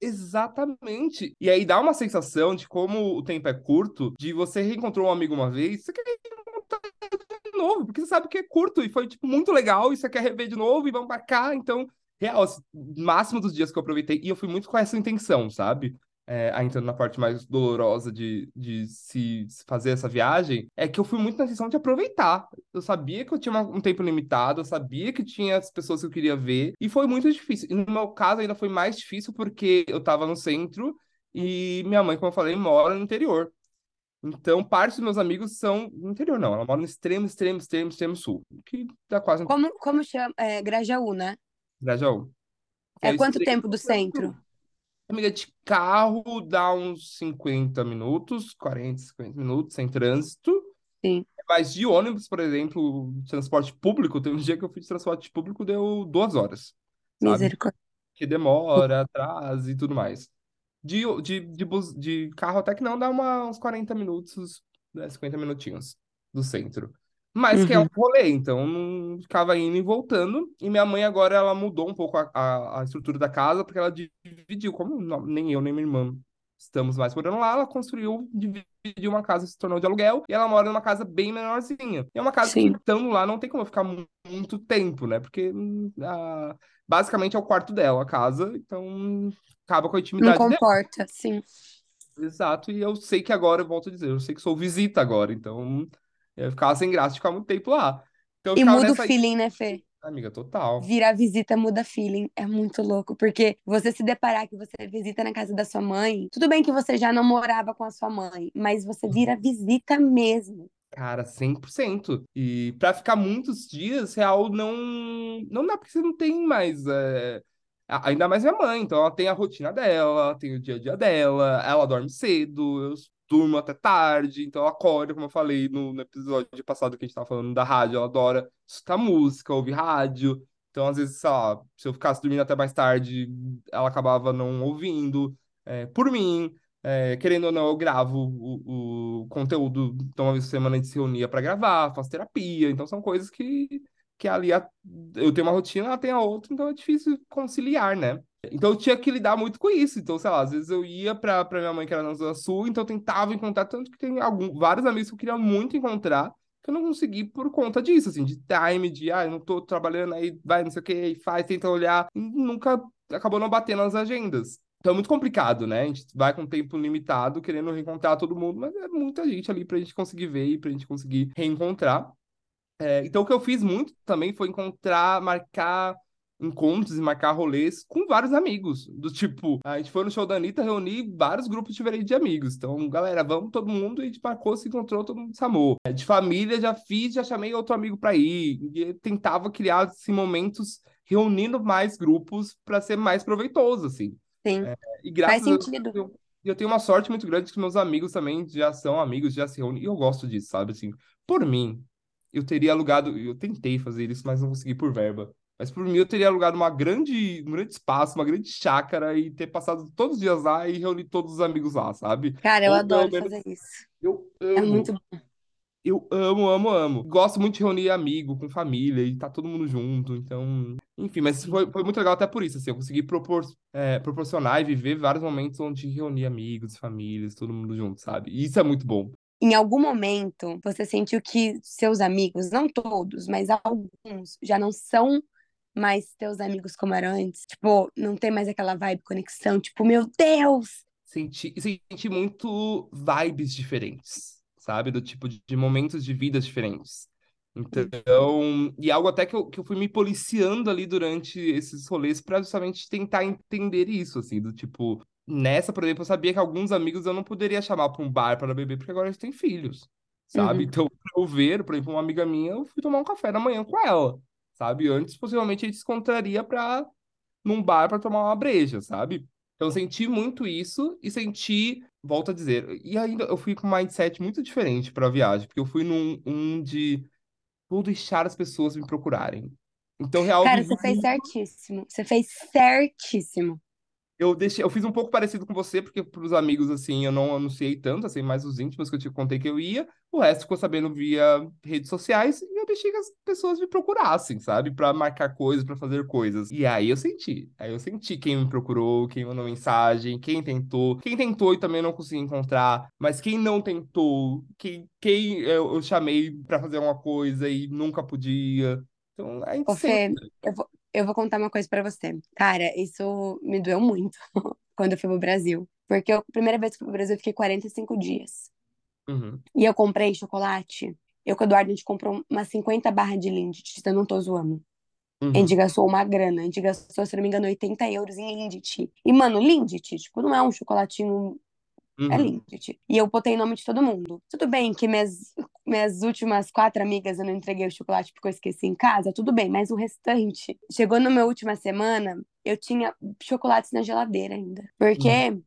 S2: Exatamente. E aí dá uma sensação de como o tempo é curto, de você reencontrou um amigo uma vez, você quer novo, porque você sabe que é curto e foi, tipo, muito legal, e você quer rever de novo e vamos marcar. Então, real, assim, máximo dos dias que eu aproveitei, e eu fui muito com essa intenção, sabe? É, entrando na parte mais dolorosa de, de se fazer essa viagem, é que eu fui muito na intenção de aproveitar. Eu sabia que eu tinha um tempo limitado, eu sabia que tinha as pessoas que eu queria ver, e foi muito difícil. E no meu caso ainda foi mais difícil porque eu tava no centro e minha mãe, como eu falei, mora no interior. Então, parte dos meus amigos são no interior, não. Ela mora no extremo, extremo, extremo, extremo sul, que dá quase
S3: Como, como chama? É, Grajaú, né?
S2: Grajaú.
S3: É
S2: o
S3: quanto tempo do
S2: centro. Amiga, de carro dá uns 50 minutos, 40, 50 minutos, sem trânsito.
S3: Sim.
S2: Mas de ônibus, por exemplo, transporte público, tem um dia que eu fiz transporte público, deu duas horas?
S3: Misericórdia.
S2: Que demora, atrasa e tudo mais. De, de, de, bus- de carro até que não, dá uma, uns 40 minutos, né, 50 minutinhos do centro. Mas que é um
S3: Uhum.
S2: rolê, então não ficava indo e voltando. E minha mãe agora, ela mudou um pouco a, a, a estrutura da casa, porque ela dividiu, como não- nem eu, nem minha irmã estamos mais morando lá, ela construiu, dividiu uma casa, se tornou de aluguel, e ela mora numa casa bem menorzinha. E é uma casa
S3: Sim.
S2: que, estando lá, não tem como eu ficar mu- muito tempo, né? Porque hum, a- basicamente é o quarto dela, a casa, então acaba com a
S3: Não
S2: intimidade dela.
S3: comporta, sim.
S2: Exato, e eu sei que agora, eu volto a dizer, eu sei que sou visita agora, então eu ficava sem graça de ficar muito tempo lá. Então
S3: E muda o
S2: nessa.
S3: feeling, né, Fê?
S2: Amiga, total.
S3: Virar visita muda feeling. É muito louco. Porque você se deparar que você visita na casa da sua mãe. Tudo bem que você já não morava com a sua mãe, mas você vira visita mesmo.
S2: Cara, 100%. E pra ficar muitos dias, real, não não dá porque você não tem mais. é, Ainda mais minha mãe, então ela tem a rotina dela, ela tem o dia a dia dela, ela dorme cedo, eu durmo até tarde, então ela acorda, como eu falei no, no episódio passado que a gente tava falando da rádio, ela adora escutar música, ouvir rádio. Então, às vezes, sei lá, se eu ficasse dormindo até mais tarde, ela acabava não ouvindo. é, por mim, é, querendo ou não, eu gravo o, o conteúdo. Então, uma vez por semana a gente se reunia para gravar, faço terapia. Então, são coisas que, que ali a- eu tenho uma rotina, ela tem a outra, então é difícil conciliar, né? Então, eu tinha que lidar muito com isso. Então, sei lá, às vezes eu ia para para minha mãe, que era na Zona Sul, então eu tentava encontrar, tanto que tem algum, vários amigos que eu queria muito encontrar, que eu não consegui por conta disso, assim, de time, de, ah, eu não tô trabalhando, aí vai, não sei o que, faz, tenta olhar, e nunca acabou não batendo nas agendas. Então é muito complicado, né? A gente vai com tempo limitado, querendo reencontrar todo mundo, mas é muita gente ali pra gente conseguir ver e pra gente conseguir reencontrar. É, então o que eu fiz muito também foi encontrar, marcar encontros e marcar rolês com vários amigos. Do tipo, a gente foi no show da Anitta, reuni vários grupos diferentes de amigos. Então, galera, vamos todo mundo, e a gente marcou, se encontrou, todo mundo se amou. É, De família, já fiz, já chamei outro amigo pra ir. E tentava criar assim, momentos reunindo mais grupos pra ser mais proveitoso, assim.
S3: Sim.
S2: E
S3: Faz
S2: graças a Deus,
S3: sentido.
S2: eu, eu tenho uma sorte muito grande que meus amigos também já são amigos, já se reúnem. E eu gosto disso, sabe? Assim, por mim, eu teria alugado. Eu tentei fazer isso, mas não consegui por verba. Mas por mim, eu teria alugado uma grande, um grande espaço, uma grande chácara e ter passado todos os dias lá e reunir todos os amigos lá, sabe?
S3: Cara, eu
S2: Ou
S3: adoro
S2: menos
S3: fazer isso.
S2: eu
S3: É
S2: amo.
S3: muito bom.
S2: Eu amo, amo, amo. Gosto muito de reunir amigo com família e tá todo mundo junto, então. Enfim, mas foi, foi muito legal até por isso, assim. Eu consegui propor, é, proporcionar e viver vários momentos onde reunir amigos, famílias, todo mundo junto, sabe? E isso é muito bom.
S3: Em algum momento, você sentiu que seus amigos, não todos, mas alguns, já não são mais teus amigos como eram antes? Tipo, não tem mais aquela vibe, conexão, tipo, meu Deus!
S2: Senti, senti muito vibes diferentes, sabe? Do tipo de, momentos de vidas diferentes. Então, e algo até que eu, que eu fui me policiando ali durante esses rolês para justamente tentar entender isso, assim, do tipo, nessa, por exemplo, eu sabia que alguns amigos eu não poderia chamar para um bar para beber, porque agora eles têm filhos, sabe?
S3: Uhum.
S2: Então, pra eu ver, por exemplo, uma amiga minha, eu fui tomar um café da manhã com ela, sabe? Antes, possivelmente, a gente se encontraria para num bar para tomar uma breja, sabe? Então, eu senti muito isso e senti, volto a dizer, e ainda eu fui com um mindset muito diferente para a viagem, porque eu fui num um de vou deixar as pessoas me procurarem. Então, real, eu
S3: Cara, você fez certíssimo. Você fez certíssimo.
S2: Eu deixei, eu fiz um pouco parecido com você, porque pros amigos, assim, eu não anunciei tanto, assim, mais os íntimos que eu te contei que eu ia, o resto ficou sabendo via redes sociais, e eu deixei que as pessoas me procurassem, sabe? Pra marcar coisas, pra fazer coisas. E aí eu senti, aí eu senti quem me procurou, quem mandou mensagem, quem tentou, quem tentou e também não consegui encontrar, mas quem não tentou, quem, quem eu, eu chamei pra fazer uma coisa e nunca podia. Então, a gente
S3: Ô, Fê, eu vou, eu vou contar uma coisa pra você. Cara, isso me doeu muito quando eu fui pro Brasil. Porque eu, a primeira vez que eu fui pro Brasil, eu fiquei 45 dias.
S2: Uhum,
S3: E eu comprei chocolate. Eu com o Eduardo, a gente comprou umas 50 barras de Lindt, eu não tô zoando. A
S2: uhum.
S3: gente gastou uma grana. A gente gastou, se não me engano, 80 euros em Lindt. E, mano, Lindt, tipo, não é um chocolatinho É
S2: Uhum.
S3: Lindt. E eu botei nome de todo mundo. Tudo bem que minhas, minhas últimas quatro amigas eu não entreguei o chocolate porque eu esqueci em casa, tudo bem, mas o restante. Chegou na minha última semana, eu tinha chocolates na geladeira ainda. Porque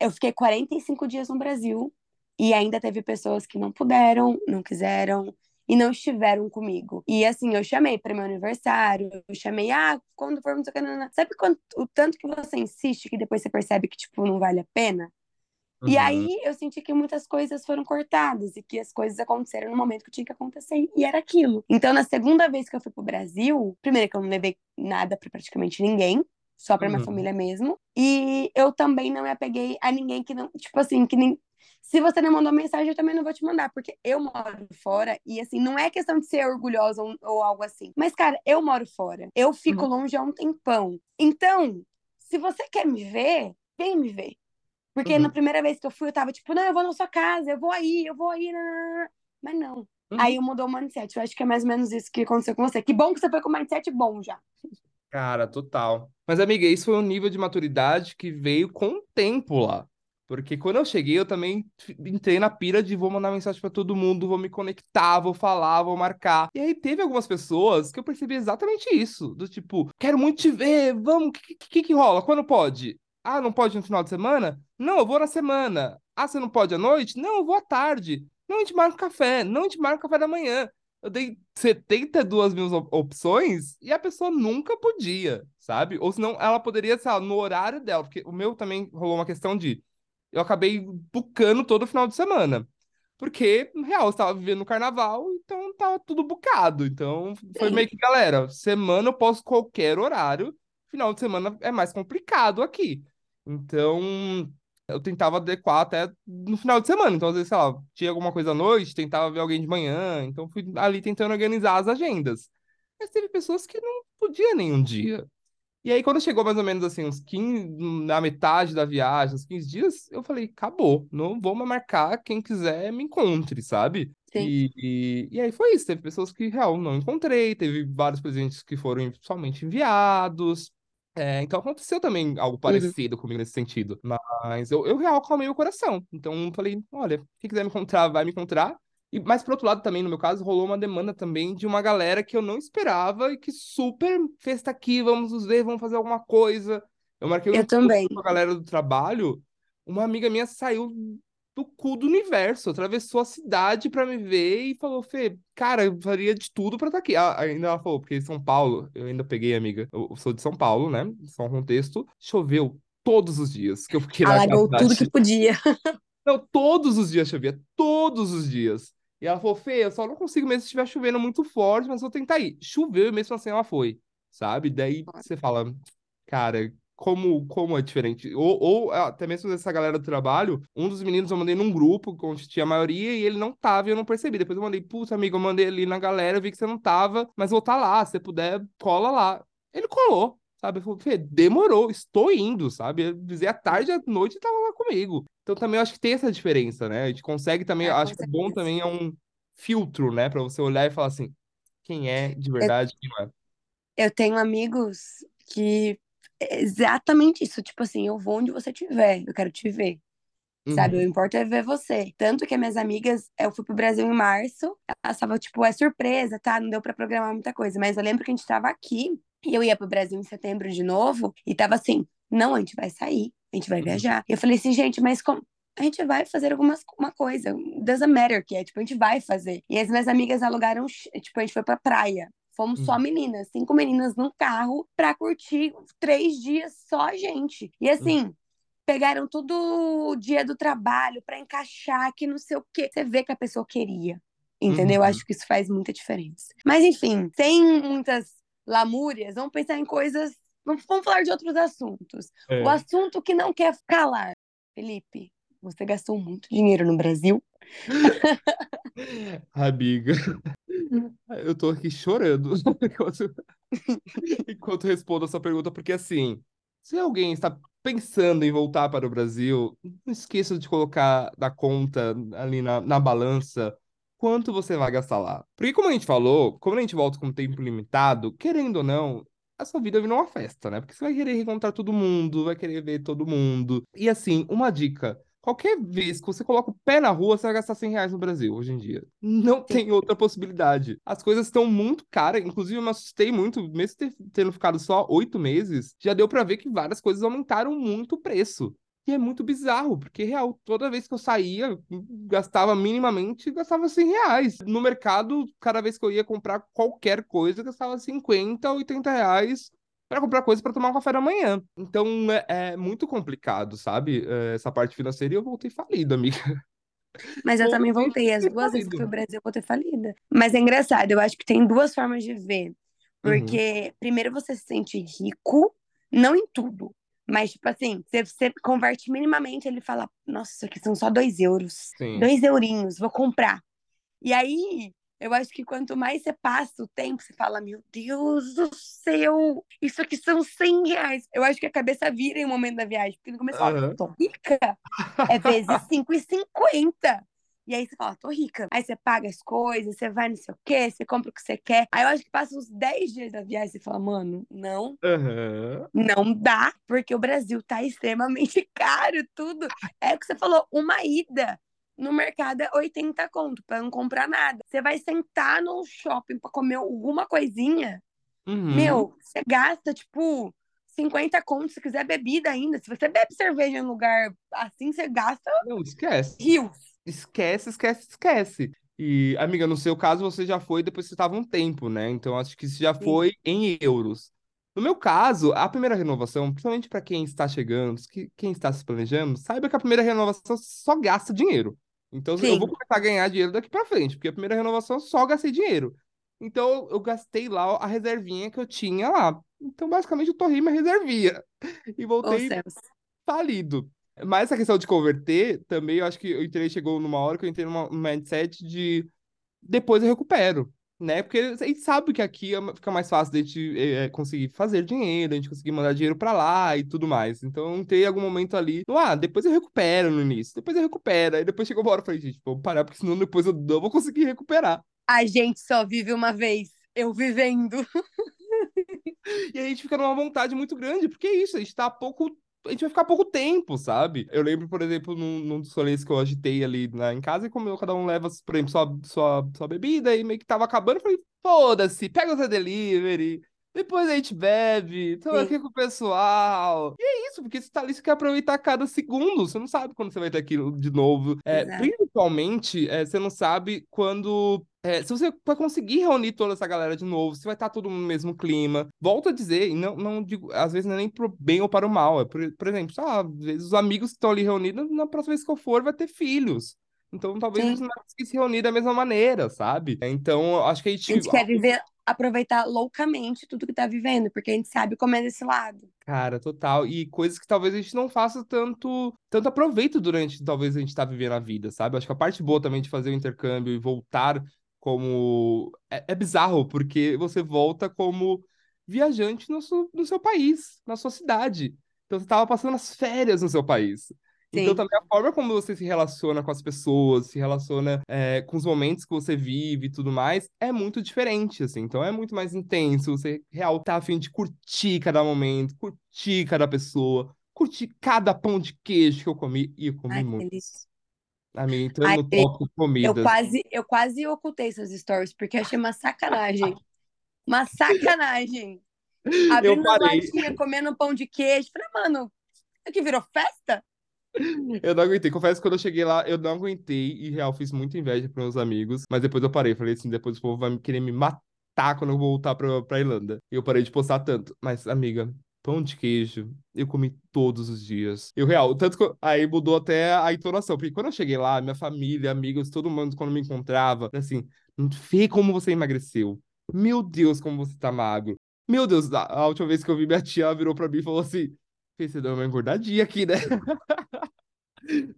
S3: eu fiquei 45 dias no Brasil e ainda teve pessoas que não puderam, não quiseram. E não estiveram comigo. E assim, eu chamei para meu aniversário, eu chamei, ah, quando for, não sei o que, não, não. Sabe quando, o tanto que você insiste que depois você percebe que, tipo, não vale a pena? E
S2: Uhum.
S3: aí eu senti que muitas coisas foram cortadas e que as coisas aconteceram no momento que tinha que acontecer e era aquilo. Então, na segunda vez que eu fui pro Brasil, primeiro que eu não levei nada pra praticamente ninguém, só pra minha
S2: Uhum.
S3: família mesmo. E eu também não me apeguei a ninguém que não, tipo assim, que nem. Se você não mandou mensagem, eu também não vou te mandar, porque eu moro fora e, assim, não é questão de ser orgulhosa ou, ou algo assim. Mas, cara, eu moro fora. Eu fico
S2: Uhum.
S3: longe há um tempão. Então, se você quer me ver, vem me ver. Porque
S2: Uhum.
S3: na primeira vez que eu fui, eu tava tipo, não, eu vou na sua casa, eu vou aí, eu vou aí. nananana. Mas não.
S2: Uhum.
S3: Aí mudou o mindset. Eu acho que é mais ou menos isso que aconteceu com você. Que bom que você foi com o mindset bom já.
S2: Cara, total. Mas, amiga, isso foi um nível de maturidade que veio com o tempo lá. Porque quando eu cheguei, eu também entrei na pira de vou mandar mensagem pra todo mundo, vou me conectar, vou falar, vou marcar. E aí teve algumas pessoas que eu percebi exatamente isso. Do tipo, quero muito te ver, vamos, o que, que que rola? Quando pode? Ah, não pode no final de semana? Não, eu vou na semana. Ah, você não pode à noite? Não, eu vou à tarde. Não, a gente marca café. Não, a gente marca café da manhã. Eu dei 72 mil op- opções e a pessoa nunca podia, sabe? Ou senão ela poderia, sei lá, no horário dela, porque o meu também rolou uma questão de. Eu acabei bucando todo final de semana. Porque, no real, eu estava vivendo no carnaval, então tava tudo bucado. Então, foi
S3: Sim.
S2: meio que, galera, semana eu posso qualquer horário, final de semana é mais complicado aqui. Então, eu tentava adequar até no final de semana. Então, às vezes, sei lá, tinha alguma coisa à noite, tentava ver alguém de manhã. Então, fui ali tentando organizar as agendas. Mas teve pessoas que não podia nenhum dia. E aí, quando chegou mais ou menos assim, uns 15, na metade da viagem, uns 15 dias, eu falei, acabou, não vou mais marcar, quem quiser me encontre, sabe? E, e, e aí foi isso, teve pessoas que, real, não encontrei, teve vários presentes que foram somente enviados. É, então aconteceu também algo parecido comigo nesse sentido. Mas eu, eu real calmei o coração. Então falei, olha, quem quiser me encontrar, vai me encontrar. E, mas, por outro lado, também, no meu caso, rolou uma demanda também de uma galera que eu não esperava e que super fez tá aqui, vamos nos ver, vamos fazer alguma coisa. Eu marquei um
S3: Eu
S2: encontro
S3: também.
S2: com a galera do trabalho. Uma amiga minha saiu do cu do universo, atravessou a cidade pra me ver e falou: Fê, cara, eu faria de tudo pra estar aqui. Ah, ainda ela falou, porque São Paulo, eu ainda peguei, amiga. Eu sou de São Paulo, né? Só um contexto. Choveu todos os dias que eu fiquei na
S3: Alagou tudo que podia.
S2: Não, todos os dias chovia, todos os dias. E ela falou, Fê, eu só não consigo mesmo se estiver chovendo muito forte, mas vou tentar ir. Choveu e mesmo assim ela foi, sabe? Daí você fala, cara, como, como é diferente. Ou, ou até mesmo dessa galera do trabalho, um dos meninos eu mandei num grupo onde tinha a maioria e ele não tava e eu não percebi. Depois eu mandei, putz, amigo, eu mandei ali na galera, eu vi que você não tava, mas vou estar lá, se você puder, cola lá. Ele colou. Sabe, eu falei, demorou, estou indo, sabe? Eu dizer à tarde, à noite, tava lá comigo. Então também eu acho que tem essa diferença, né? A gente consegue também,
S3: É,
S2: acho que o bom também é um filtro, né? Pra você olhar e falar assim, quem é de verdade, quem não é.
S3: Eu tenho amigos que é exatamente isso. Tipo assim, eu vou onde você estiver, eu quero te ver. Sabe, o
S2: Uhum,
S3: importa é ver você. Tanto que as minhas amigas, eu fui pro Brasil em março, elas estavam, tipo, é surpresa, tá? Não deu pra programar muita coisa. Mas eu lembro que a gente tava aqui e eu ia pro Brasil em setembro de novo e tava assim: não, a gente vai sair, a gente vai
S2: uhum,
S3: viajar. E eu falei assim, gente, mas como? A gente vai fazer algumas uma coisa, doesn't matter que é, tipo, a gente vai fazer. E as minhas amigas alugaram, tipo, a gente foi pra praia. Fomos só
S2: uhum,
S3: meninas, cinco meninas num carro pra curtir três dias só a gente. E
S2: uhum,
S3: assim, pegaram todo o dia do trabalho pra encaixar que não sei o quê. Você vê que a pessoa queria. Entendeu? Eu
S2: uhum.
S3: acho que isso faz muita diferença. Mas enfim, sem muitas lamúrias, vamos pensar em coisas. Vamos, vamos falar de outros assuntos. O
S2: É.
S3: assunto que não quer calar. Felipe, você gastou muito dinheiro no Brasil?
S2: Amiga, eu tô aqui chorando enquanto, enquanto respondo a sua pergunta, porque assim, se alguém está pensando em voltar para o Brasil, não esqueça de colocar na conta, ali na, na balança, quanto você vai gastar lá. Porque como a gente falou, como a gente volta com tempo limitado, querendo ou não, a sua vida vira uma festa, né? Porque você vai querer reencontrar todo mundo, vai querer ver todo mundo. E assim, uma dica. Qualquer vez que você coloca o pé na rua, você vai gastar 100 reais no Brasil, hoje em dia. Não tem outra possibilidade. As coisas estão muito caras. Inclusive, eu me assustei muito, mesmo ter- tendo ficado só oito meses, já deu pra ver que várias coisas aumentaram muito o preço. E é muito bizarro, porque, real, toda vez que eu saía, gastava minimamente, gastava 100 reais. No mercado, cada vez que eu ia comprar qualquer coisa, gastava 50, 80 reais para comprar coisa para tomar um café da manhã. Então é, é muito complicado, sabe? É, Essa parte financeira e eu voltei falido, amiga.
S3: Mas eu também
S2: Voltei.
S3: As duas vezes que fui
S2: falido.
S3: ao Brasil, eu voltei falida. Mas é engraçado, eu acho que tem duas formas de ver.
S2: Uhum,
S3: Porque, primeiro, você se sente rico Não em tudo. Mas, tipo assim, você, você converte minimamente, ele fala, nossa, isso aqui são só dois euros.
S2: Sim.
S3: Dois eurinhos, vou comprar. E aí, eu acho que quanto mais você passa o tempo, você fala, meu Deus do céu, isso aqui são 100 reais. Eu acho que a cabeça vira em um momento da viagem, porque no começo você fala, tô rica. É vezes 5,50. E aí você fala, tô rica. Aí você paga as coisas, você vai não sei o quê, você compra o que você quer. Aí eu acho que passa uns 10 dias da viagem e você fala, mano, não,
S2: Aham.
S3: não dá, porque o Brasil tá extremamente caro, tudo. É o que você falou, uma ida no mercado é 80 conto pra não comprar nada. Você vai sentar no shopping pra comer alguma coisinha,
S2: Uhum.
S3: meu, você gasta, tipo, 50 conto se quiser bebida ainda. Se você bebe cerveja em um lugar assim, você gasta
S2: Não, esquece.
S3: rios.
S2: Esquece, esquece, esquece. E, amiga, no seu caso, você já foi depois que você estava um tempo, né? Então, acho que isso já
S3: Sim.
S2: foi em euros. No meu caso, a primeira renovação, principalmente para quem está chegando, que- quem está se planejando, saiba que a primeira renovação só gasta dinheiro. Então, eu
S3: Sim.
S2: vou começar a ganhar dinheiro daqui para frente, porque a primeira renovação eu só gastei dinheiro. Então, eu gastei lá a reservinha que eu tinha lá. Então, basicamente, eu torrei minha reservinha. E voltei falido. Mas essa questão de converter, também eu acho que eu entrei, chegou numa hora que eu entrei num mindset de depois eu recupero, né? Porque a gente sabe que aqui é fica mais fácil de a gente eh, conseguir fazer dinheiro, a gente conseguir mandar dinheiro pra lá e tudo mais. Então eu entrei em algum momento ali, ah, depois eu recupero no início, depois eu recupero. Aí depois chegou uma hora e falei, gente, vou parar, porque senão depois eu não vou conseguir recuperar.
S3: A gente só vive uma vez. Eu vivendo.
S2: E a gente fica numa vontade muito grande, porque é isso, a gente tá há pouco. A gente vai ficar pouco tempo, sabe? Eu lembro, por exemplo, num, num dos rolês que eu agitei ali na, em casa, e como cada um leva, por exemplo, sua, sua, sua bebida, e meio que tava acabando, eu falei, foda-se, pega o seu delivery, depois a gente bebe, tô aqui com o pessoal. E é isso, porque você tá ali, você quer aproveitar cada segundo, você não sabe quando você vai ter aquilo de novo. É, principalmente, é, você não sabe quando é, se você vai conseguir reunir toda essa galera de novo, se vai estar todo mundo no mesmo clima. Volto a dizer, e não, não digo, às vezes não é nem pro bem ou para o mal. É, por, por exemplo, lá, às vezes os amigos que estão ali reunidos, na próxima vez que eu for, vai ter filhos. Então talvez a
S3: Sim.
S2: gente não se reunir da mesma maneira, sabe? Então, acho que a
S3: A
S2: gente.
S3: gente quer viver, aproveitar loucamente tudo que tá vivendo, porque a gente sabe como é desse lado.
S2: Cara, total. E coisas que talvez a gente não faça tanto, tanto aproveito durante, talvez, a gente tá vivendo a vida, sabe? Acho que a parte boa também de fazer o intercâmbio e voltar como. É, é bizarro, porque você volta como viajante no seu, no seu país, na sua cidade. Então você tava passando as férias no seu país. Então
S3: Sim.
S2: também a forma como você se relaciona com as pessoas, se relaciona é, com os momentos que você vive e tudo mais, é muito diferente, assim. Então é muito mais intenso, você real tá a fim de curtir cada momento, curtir cada pessoa, curtir cada pão de queijo que eu comi, e eu comi
S3: Ai, que
S2: muitos. Amiga, entrando no tópico
S3: Eu
S2: comidas.
S3: quase, eu quase ocultei seus stories, porque achei uma sacanagem. Uma sacanagem. Abrindo as
S2: parei.
S3: latinhas, comendo pão de queijo. Falei, mano, isso aqui virou festa?
S2: Eu não aguentei. Confesso que quando eu cheguei lá, eu não aguentei e real fiz muita inveja para meus amigos. Mas depois eu parei. Falei assim: depois o povo vai querer me matar quando eu voltar pra, pra Irlanda. E eu parei de postar tanto. Mas, amiga, pão de queijo, eu comi todos os dias. Eu real, tanto que aí mudou até a entonação. Porque quando eu cheguei lá, minha família, amigos, todo mundo, quando me encontrava, assim, Fê, como você emagreceu. Meu Deus, como você tá magro. Meu Deus, a última vez que eu vi minha tia, virou pra mim e falou assim: você deu uma engordadinha aqui, né?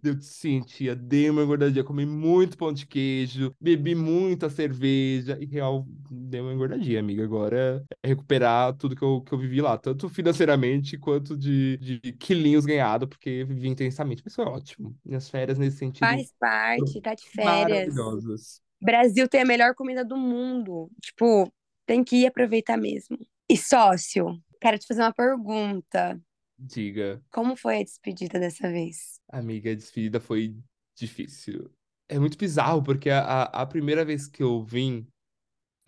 S2: Eu sim, tia, dei uma engordadinha, comi muito pão de queijo, bebi muita cerveja e real, dei uma engordadinha, amiga. Agora é recuperar tudo que eu, que eu vivi lá, tanto financeiramente quanto de, de quilinhos ganhado, porque vivi intensamente. Mas foi ótimo. Minhas férias nesse sentido
S3: Faz parte, tá de férias.
S2: maravilhosas.
S3: Brasil tem a melhor comida do mundo. Tipo, tem que ir aproveitar mesmo. E sócio, quero te fazer uma pergunta.
S2: Diga,
S3: Como foi a despedida dessa vez?
S2: amiga, a despedida foi difícil. É muito bizarro, porque a, a primeira vez que eu vim.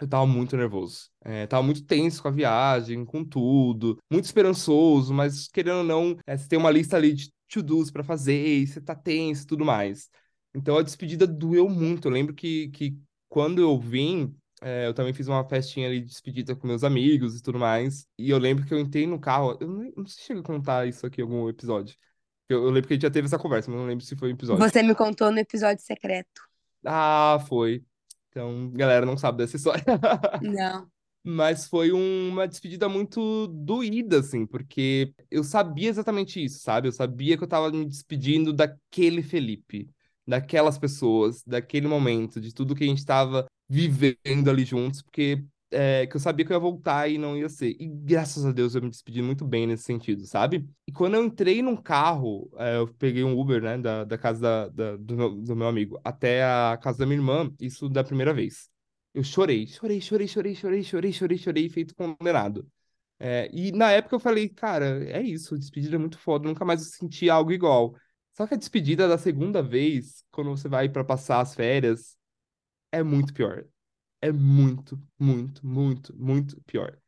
S2: Eu tava muito nervoso. É, tava muito tenso com a viagem, com tudo. Muito esperançoso, mas querendo ou não, é, você tem uma lista ali de to-dos pra fazer, e você tá tenso e tudo mais. Então a despedida doeu muito. Eu lembro que, que quando eu vim, é, eu também fiz uma festinha ali de despedida com meus amigos e tudo mais. E eu lembro que eu entrei no carro. Eu não, não sei se chega a contar isso aqui em algum episódio. Eu, eu lembro que a gente já teve essa conversa, mas não lembro se foi um episódio.
S3: Você me contou no episódio secreto.
S2: Ah, foi. Então, galera, não sabe dessa história.
S3: Não.
S2: Mas foi um- uma despedida muito doída, assim, porque eu sabia exatamente isso, sabe? Eu sabia que eu tava me despedindo daquele Felipe, daquelas pessoas, daquele momento, de tudo que a gente tava vivendo ali juntos, porque é, que eu sabia que eu ia voltar e não ia ser. E graças a Deus eu me despedi muito bem nesse sentido, sabe? E quando eu entrei num carro, é, eu peguei um Uber, né, da, da casa da, da- do, meu, do meu amigo até a casa da minha irmã, isso da primeira vez. Eu chorei, chorei, chorei, chorei, chorei, chorei, chorei, chorei, feito condenado. É, e na época eu falei, cara, é isso, despedida é muito foda, nunca mais eu senti algo igual. Só que a despedida da segunda vez, quando você vai pra passar as férias, é muito pior. É muito, muito, muito, muito pior.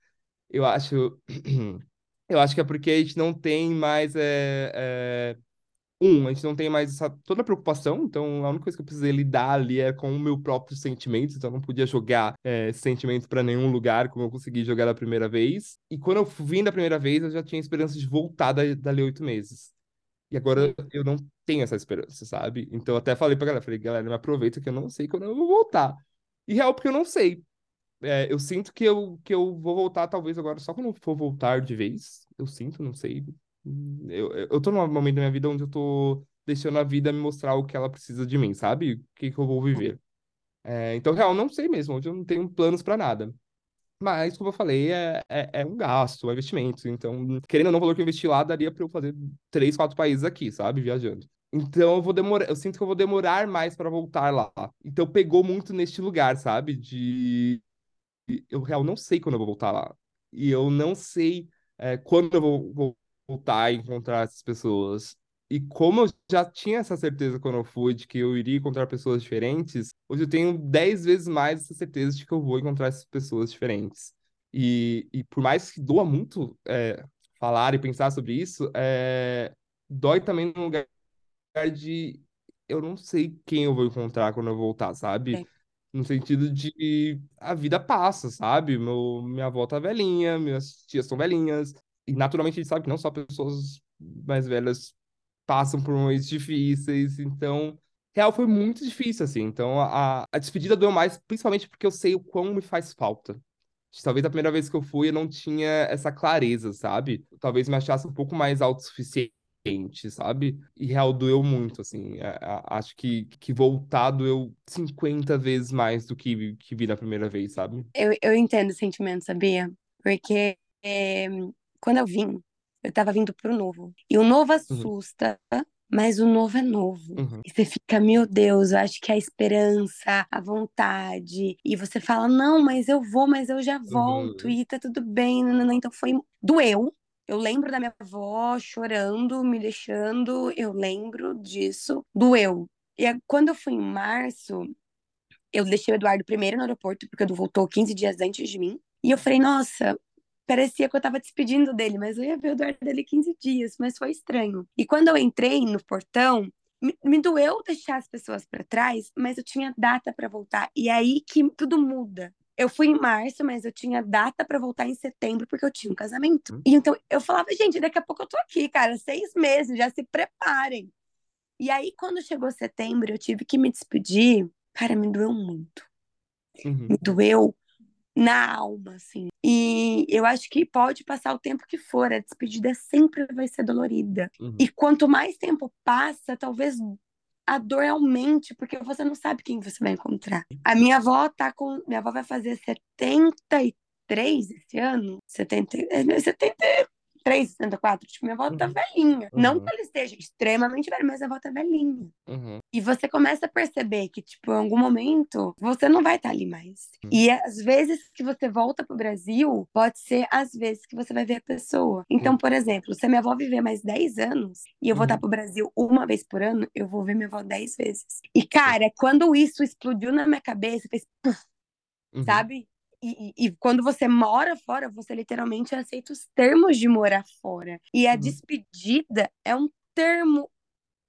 S2: Eu acho. Eu acho que é porque a gente não tem mais. É, é, Um, a gente não tem mais essa, toda a preocupação, então a única coisa que eu precisei lidar ali é com o meu próprio sentimento, então eu não podia jogar é, sentimento para nenhum lugar como eu consegui jogar da primeira vez. E quando eu vim da primeira vez, eu já tinha esperança de voltar da- dali oito meses. E agora eu não tenho essa esperança, sabe? Então eu até falei pra galera, falei, galera, me aproveita que eu não sei quando eu vou voltar. E real, porque eu não sei. É, eu sinto que eu, que eu vou voltar, talvez agora, só quando eu for voltar de vez. Eu sinto, não sei. Hum, Eu, eu tô num momento da minha vida onde eu tô deixando a vida me mostrar o que ela precisa de mim, sabe? O que que eu vou viver. É, então, real, não sei mesmo. Hoje eu não tenho planos pra nada. Mas, como eu falei, é, é, é um gasto, é um investimento. Então, querendo ou não, o valor que eu investi lá daria pra eu fazer três, quatro países aqui, sabe? Viajando. Então, eu vou demorar, eu sinto que eu vou demorar mais pra voltar lá. Então, pegou muito neste lugar, sabe? De eu real não sei quando eu vou voltar lá. E eu não sei é, quando eu vou, vou voltar e encontrar essas pessoas. E como eu já tinha essa certeza quando eu fui de que eu iria encontrar pessoas diferentes, hoje eu tenho dez vezes mais essa certeza de que eu vou encontrar essas pessoas diferentes. E, e por mais que doa muito é, falar e pensar sobre isso, é, dói também no lugar de eu não sei quem eu vou encontrar quando eu voltar, sabe?
S3: Sim.
S2: No sentido de a vida passa, sabe? Meu, minha avó tá velhinha, minhas tias são velhinhas. E naturalmente a gente sabe que não só pessoas mais velhas passam por momentos difíceis. Então, real foi muito difícil, assim. Então, a, a despedida doeu mais, principalmente porque eu sei o quão me faz falta. Talvez a primeira vez que eu fui eu não tinha essa clareza, sabe? Talvez me achasse um pouco mais autossuficiente, sabe? E real doeu muito, assim. A- a- acho que, que voltar doeu 50 vezes mais do que, que vi na primeira vez, sabe?
S3: Eu, eu entendo o sentimento, sabia? Porque é, quando eu vim, eu tava vindo pro novo. E o novo assusta, mas o novo é novo.
S2: Uhum.
S3: E você fica, meu Deus, eu acho que a esperança, a vontade. E você fala, não, mas eu vou, mas eu já volto.
S2: Uhum.
S3: E tá tudo bem. nananã. Então foi. Doeu. Eu lembro da minha avó chorando, me deixando. Eu lembro disso. Doeu. E quando eu fui em março, eu deixei o Eduardo primeiro no aeroporto, porque o Edu voltou 15 dias antes de mim. E eu falei, nossa, parecia que eu tava despedindo dele, mas eu ia ver o Eduardo dele 15 dias, mas foi estranho. E quando eu entrei no portão, me, me doeu deixar as pessoas para trás, mas eu tinha data para voltar. E é aí que tudo muda. Eu fui em março, mas eu tinha data para voltar em setembro, porque eu tinha um casamento. E então eu falava, gente, daqui a pouco eu tô aqui, cara, seis meses, já se preparem. E aí, quando chegou setembro, eu tive que me despedir. Cara, me doeu muito.
S2: Uhum.
S3: Me doeu na alma, assim. E eu acho que pode passar o tempo que for, a despedida sempre vai ser dolorida.
S2: Uhum.
S3: E quanto mais tempo passa, talvez a dor aumente, porque você não sabe quem você vai encontrar. A minha avó tá com. Minha avó vai fazer 73 esse ano? 70, 70 63, 64. Tipo, minha avó tá
S2: uhum.
S3: velhinha.
S2: Uhum.
S3: Não que ela esteja extremamente velha, mas a avó tá velhinha.
S2: Uhum.
S3: E você começa a perceber que, tipo, em algum momento, você não vai estar tá ali mais.
S2: Uhum.
S3: E às vezes que você volta pro Brasil, pode ser às vezes que você vai ver a pessoa. Então, uhum. por exemplo, se a minha avó viver mais 10 anos e eu voltar pro Brasil uma vez por ano, eu vou ver minha avó 10 vezes. E, cara, quando isso explodiu na minha cabeça, fez.
S2: Puff,
S3: Sabe? E, e- quando você mora fora, você literalmente aceita os termos de morar fora. E a
S2: Uhum.
S3: despedida é um termo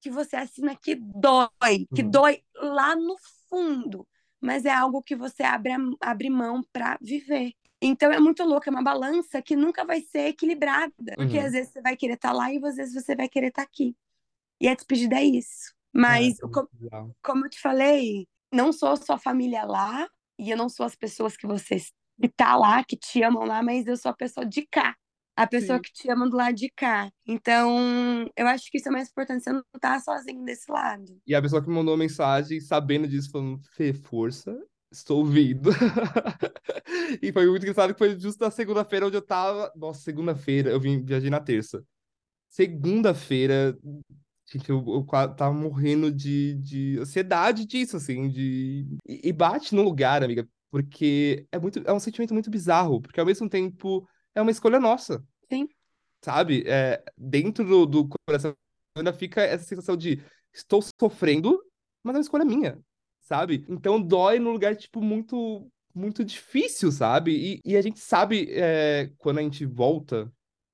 S3: que você assina que dói, que
S2: Uhum.
S3: dói lá no fundo, mas é algo que você abre, abre mão para viver. Então é muito louco, é uma balança que nunca vai ser equilibrada, porque
S2: Uhum.
S3: às vezes você vai querer estar lá e às vezes você vai querer estar aqui. E a despedida é isso. Mas,
S2: É,
S3: co-
S2: bizarro.
S3: como eu te falei, não sou sua família lá e eu não sou as pessoas que você que tá lá, que te amam lá, mas eu sou a pessoa de cá. A pessoa
S2: Sim.
S3: que te ama do lado de cá. Então, eu acho que isso é mais importante, você não tá sozinho desse lado.
S2: E a pessoa que mandou mensagem sabendo disso, falando, Fê, força, estou ouvindo. e foi muito engraçado que foi justo na segunda-feira onde eu tava. Nossa, segunda-feira, eu vim viajei na terça. Segunda-feira, gente, eu, eu tava morrendo de, de ansiedade disso, assim, de. E, e bate no lugar, amiga, porque é muito, é um sentimento muito bizarro, porque ao mesmo tempo é uma escolha nossa.
S3: Sim.
S2: Sabe? É, dentro do, do coração ainda fica essa sensação de estou sofrendo, mas é uma escolha minha, sabe? Então dói no lugar, tipo, muito, muito difícil, sabe? E, e a gente sabe, é, quando a gente volta,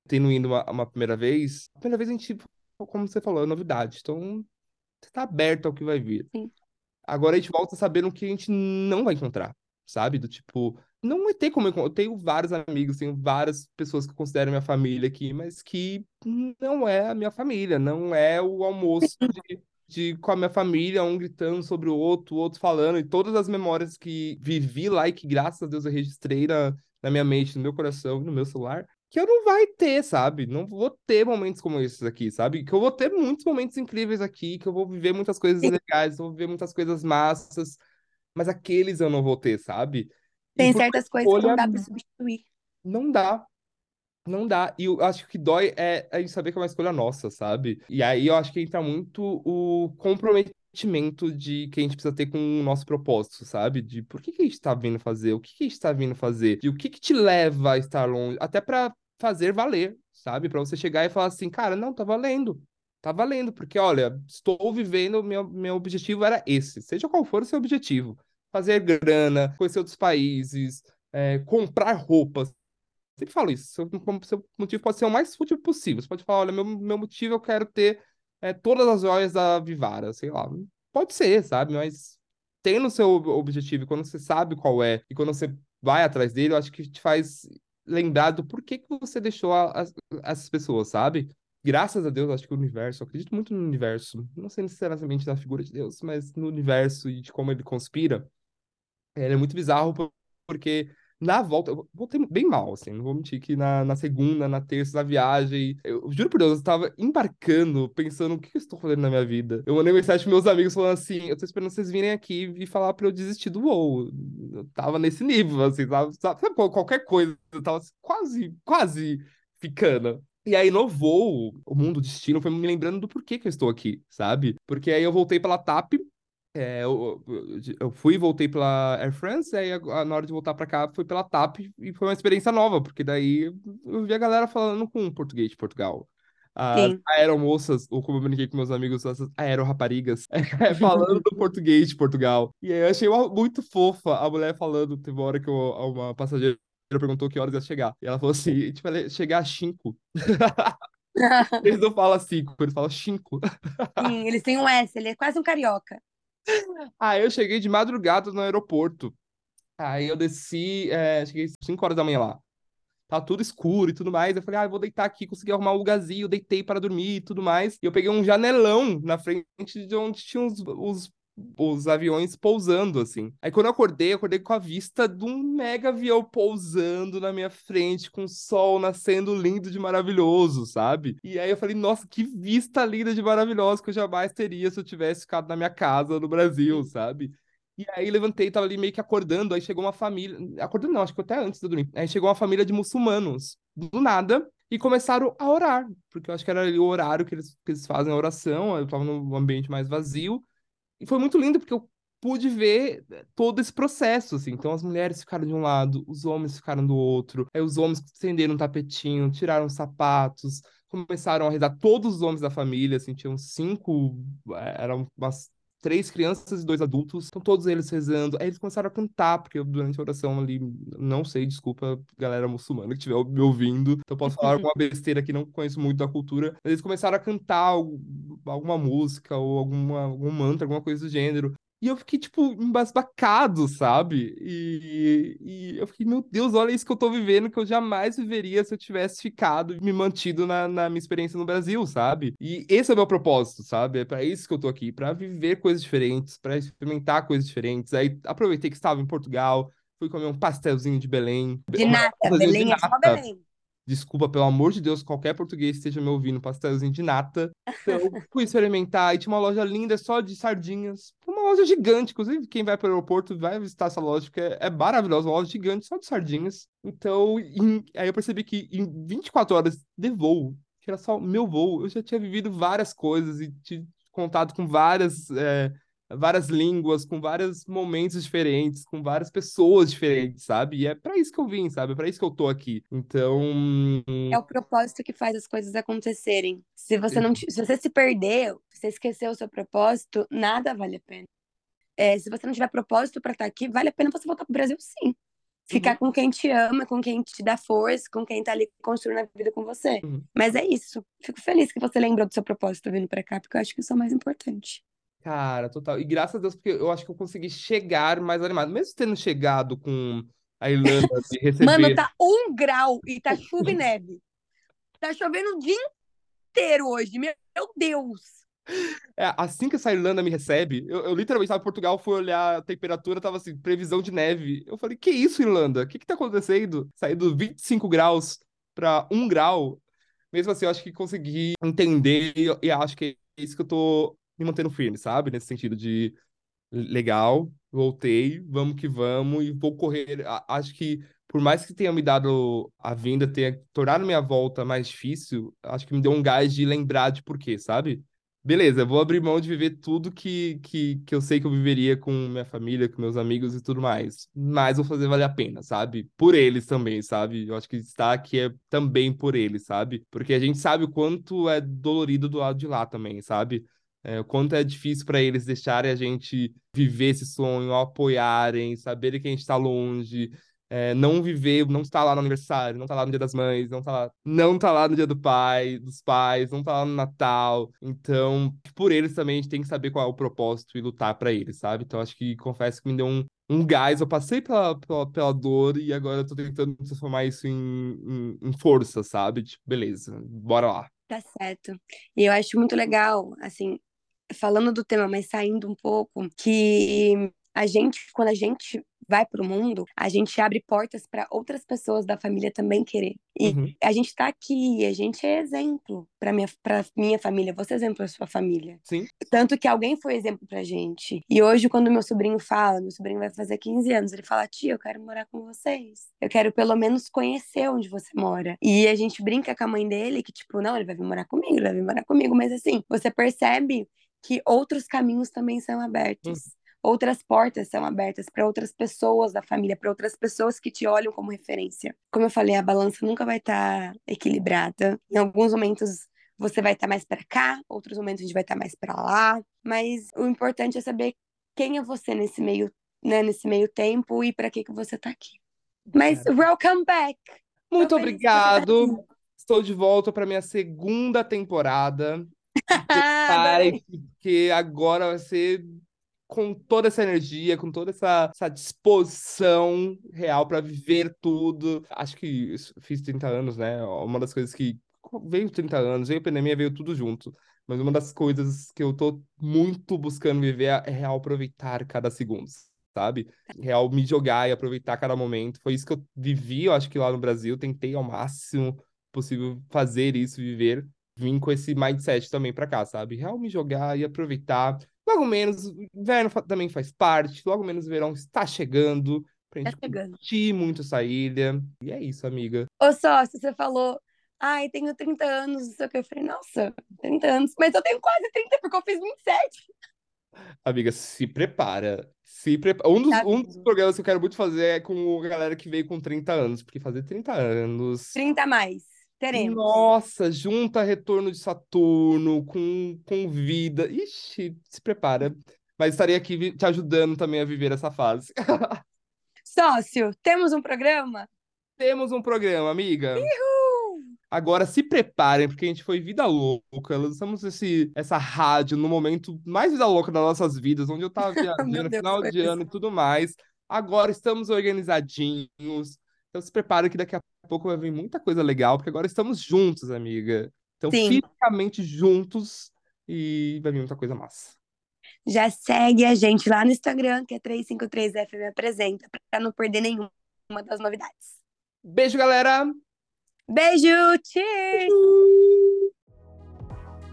S2: tendo ido uma, uma primeira vez, a primeira vez a gente, como você falou, é novidade. Então, você tá aberto ao que vai vir.
S3: Sim.
S2: Agora a gente volta sabendo que a gente não vai encontrar, sabe? Do tipo, não vai ter como eu, eu tenho vários amigos, tenho várias pessoas que eu considero minha família aqui, mas que não é a minha família, não é o almoço de, de com a minha família, um gritando sobre o outro, o outro falando, e todas as memórias que vivi lá e que graças a Deus eu registrei na, na minha mente, no meu coração, no meu celular, que eu não vai ter, sabe? Não vou ter momentos como esses aqui, sabe? Que eu vou ter muitos momentos incríveis aqui, que eu vou viver muitas coisas
S3: Sim.
S2: legais, vou viver muitas coisas massas, mas aqueles eu não vou ter, sabe?
S3: Tem certas coisas que não
S2: escolha
S3: dá pra substituir.
S2: não dá. Não dá. E eu acho que dói é a gente saber que é uma escolha nossa, sabe? E aí eu acho que entra muito o comprometimento de que a gente precisa ter com o nosso propósito, sabe? De por que que a gente tá vindo fazer? O que que a gente tá vindo fazer? E o que que te leva a estar longe? Até pra fazer valer, sabe? Pra você chegar e falar assim, cara, não, tá valendo. Tá valendo, porque olha, estou vivendo, meu, meu objetivo era esse, seja qual for o seu objetivo. Fazer grana, conhecer outros países, é, comprar roupas. Sempre falo isso. Seu, seu motivo pode ser o mais fútil possível. Você pode falar, olha, meu, meu motivo eu quero ter é, todas as joias da Vivara, sei lá. Pode ser, sabe? Mas tendo o seu objetivo, quando você sabe qual é, e quando você vai atrás dele, eu acho que te faz lembrar do porquê que você deixou a, a, essas pessoas, sabe? Graças a Deus, acho que o universo, eu acredito muito no universo, não sei necessariamente na figura de Deus, mas no universo e de como ele conspira. Ele é muito bizarro porque na volta, eu voltei bem mal, assim, não vou mentir que na, na segunda, na terça, na viagem, eu juro por Deus, eu tava embarcando, pensando o que eu estou fazendo na minha vida. Eu mandei mensagem pros meus amigos falando assim, eu tô esperando vocês virem aqui e falar pra eu desistir do voo. Eu tava nesse nível, assim, sabe? sabe qualquer coisa, eu tava quase, quase ficando. E aí, no voo, o mundo, o destino, foi me lembrando do porquê que eu estou aqui, sabe? Porque aí eu voltei pela TAP, é, eu, eu, fui e voltei pela Air France, aí na hora de voltar para cá fui pela TAP e foi uma experiência nova, porque daí eu vi a galera falando com português de Portugal. As aeromoças, ou como eu brinquei com meus amigos, as aeroraparigas, falando do português de Portugal. E aí eu achei uma, muito fofa a mulher falando. Teve uma hora que eu, uma passageira perguntou que horas ia chegar. E ela falou assim: vai chegar às 5. eles não falam 5, eles falam 5.
S3: Sim, eles têm um S, ele é quase um carioca.
S2: Aí eu cheguei de madrugada no aeroporto. Aí eu desci, é, cheguei 5 horas da manhã lá. Tava tudo escuro e tudo mais. Eu falei, ah, eu vou deitar aqui, consegui arrumar um lugarzinho, deitei para dormir e tudo mais. E eu peguei um janelão na frente de onde tinha os, os, os aviões pousando, assim. Aí quando eu acordei, eu acordei com a vista de um mega avião pousando na minha frente, com o sol nascendo lindo de maravilhoso, sabe? E aí eu falei, nossa, que vista linda de maravilhosa que eu jamais teria se eu tivesse ficado na minha casa no Brasil, sabe? E aí levantei, tava ali meio que acordando, aí chegou uma família, acordando não, acho que até antes de eu dormir. Aí chegou uma família de muçulmanos, do nada, e começaram a orar, porque eu acho que era ali o horário que eles, que eles fazem a oração, eu tava num ambiente mais vazio, e foi muito lindo, porque eu pude ver todo esse processo, assim. Então as mulheres ficaram de um lado, os homens ficaram do outro, aí os homens estenderam um tapetinho, tiraram os sapatos, começaram a rezar, todos os homens da família, assim, tinham cinco, eram umas três crianças e dois adultos, estão todos eles rezando. Aí eles começaram a cantar, porque eu, durante a oração ali, não sei, desculpa, galera muçulmana que estiver me ouvindo, então posso falar alguma besteira que não conheço muito da cultura. Mas eles começaram a cantar alguma música ou alguma, algum mantra, alguma coisa do gênero. E eu fiquei, tipo, embasbacado, sabe? E, e, eu fiquei, meu Deus, olha isso que eu tô vivendo, que eu jamais viveria se eu tivesse ficado e me mantido na, na minha experiência no Brasil, sabe? E esse é o meu propósito, sabe? É para isso que eu tô aqui, para viver coisas diferentes, para experimentar coisas diferentes. Aí aproveitei que estava em Portugal, fui comer um pastelzinho de Belém.
S3: De nata,
S2: pastelzinho de
S3: Belém é só
S2: nata.
S3: Belém.
S2: Desculpa, pelo amor de Deus, qualquer português esteja me ouvindo, pastelzinho de nata. Então, fui experimentar e tinha uma loja linda só de sardinhas. Uma loja gigante, inclusive quem vai para o aeroporto vai visitar essa loja, porque é, é maravilhosa, uma loja gigante só de sardinhas. Então, em- aí eu percebi que em 24 horas de voo, que era só meu voo, eu já tinha vivido várias coisas e tive contato com várias, é, várias línguas, com vários momentos diferentes, com várias pessoas diferentes, sabe? E é pra isso que eu vim, sabe? É pra isso que eu tô aqui. Então,
S3: É o propósito que faz as coisas acontecerem. Se você não, se você se perdeu, se você esqueceu o seu propósito, nada vale a pena. É, se você não tiver propósito para estar aqui, vale a pena você voltar pro Brasil, sim. Ficar com quem te ama, com quem te dá força, com quem tá ali construindo a vida com você.
S2: Uhum.
S3: Mas é isso. Fico feliz que você lembrou do seu propósito vindo pra cá, porque eu acho que isso é o mais importante.
S2: Cara, total. E graças a Deus, porque eu acho que eu consegui chegar mais animado. Mesmo tendo chegado com a Irlanda de receber.
S3: Mano, tá um grau e tá chuva e neve. Tá chovendo o dia inteiro hoje. Meu Deus!
S2: É, assim que essa Irlanda me recebe, eu, eu literalmente estava em Portugal, fui olhar a temperatura, tava assim, previsão de neve. Eu falei, que isso, Irlanda? O que que tá acontecendo? Saí dos 25 graus para 1 grau. Mesmo assim, eu acho que consegui entender e, e acho que é isso que eu tô me mantendo firme, sabe? Nesse sentido de legal, voltei, vamos que vamos e vou correr. Acho que por mais que tenha me dado a vinda, tenha tornado minha volta mais difícil, acho que me deu um gás de lembrar de por quê, sabe? Beleza, vou abrir mão de viver tudo que, que, que eu sei que eu viveria com minha família, com meus amigos e tudo mais. Mas vou fazer valer a pena, sabe? Por eles também, sabe? Eu acho que estar aqui é também por eles, sabe? Porque a gente sabe o quanto é dolorido do lado de lá também, sabe? É, o quanto é difícil para eles deixarem a gente viver esse sonho, apoiarem, saberem que a gente está longe, é, não viver, não estar lá no aniversário, não estar lá no Dia das Mães, não estar lá, não estar lá no Dia do Pai, dos pais, não estar lá no Natal. Então, por eles também a gente tem que saber qual é o propósito e lutar para eles, sabe? Então, acho que confesso que me deu um, um gás. Eu passei pela, pela, pela dor e agora eu tô tentando transformar isso em, em, em força, sabe? Tipo, beleza, bora lá.
S3: Tá certo. E eu acho muito legal, assim, falando do tema, mas saindo um pouco, que a gente, quando a gente vai pro mundo, a gente abre portas para outras pessoas da família também querer. E
S2: Uhum.
S3: a gente tá aqui, a gente é exemplo para minha, pra minha família, você é exemplo para sua família.
S2: Sim.
S3: Tanto que alguém foi exemplo pra gente. E hoje, quando meu sobrinho fala, meu sobrinho vai fazer 15 anos, ele fala: Tia, eu quero morar com vocês. Eu quero pelo menos conhecer onde você mora. E a gente brinca com a mãe dele que, tipo, não, ele vai vir morar comigo, ele vai vir morar comigo. Mas assim, você percebe que outros caminhos também são abertos. Outras portas são abertas para outras pessoas da família, para outras pessoas que te olham como referência. Como eu falei, a balança nunca vai estar equilibrada. Em alguns momentos você vai estar mais para cá, outros momentos a gente vai estar mais para lá, mas o importante é saber quem é você nesse meio, né, nesse meio tempo e para que que você tá aqui. Mas welcome back.
S2: Muito
S3: Tô tá
S2: obrigado. Estou de volta para minha segunda temporada.
S3: Ah,
S2: Parem, porque agora vai ser com toda essa energia, com toda essa, essa disposição real para viver tudo. Acho que fiz 30 anos, né? Uma das coisas que veio 30 anos, veio a pandemia, veio tudo junto. Mas uma das coisas que eu tô muito buscando viver é real aproveitar cada segundo, sabe? Real me jogar e aproveitar cada momento. Foi isso que eu vivi, eu acho que lá no Brasil, tentei ao máximo possível fazer isso, viver vim com esse mindset também pra cá, sabe? Real me jogar e aproveitar. Logo menos, o inverno também faz parte, logo menos o verão está chegando pra
S3: Tá
S2: gente
S3: chegando.
S2: curtir muito essa ilha. E é isso, amiga.
S3: Ô, sócio, você falou, ai, tenho 30 anos, não sei o que. Eu falei, nossa, 30 anos. Mas eu tenho quase 30, porque eu fiz 27.
S2: Amiga, se prepara. Se prepara. Um dos,
S3: Tá
S2: um dos programas que eu quero muito fazer é com a galera que veio com 30 anos, porque fazer 30 anos.
S3: 30 a mais. Teremos.
S2: Nossa, junta retorno de Saturno com, com vida. Ixi, se prepara. Mas estarei aqui te ajudando também a viver essa fase.
S3: Sócio, temos um programa?
S2: Temos um programa, amiga.
S3: Uhul!
S2: Agora se preparem, porque a gente foi vida louca. Lançamos esse, essa rádio no momento mais vida louca das nossas vidas, onde eu tava viajando,
S3: Deus,
S2: final de ano e tudo mais. Agora estamos organizadinhos. Então se preparem que daqui a pouco vai vir muita coisa legal, porque agora estamos juntos, amiga. Então,
S3: Sim.
S2: fisicamente juntos e vai vir muita coisa massa.
S3: já segue a gente lá no Instagram, que é 353FM Apresenta, para não perder nenhuma das novidades.
S4: Beijo, galera!
S3: Beijo! Cheers!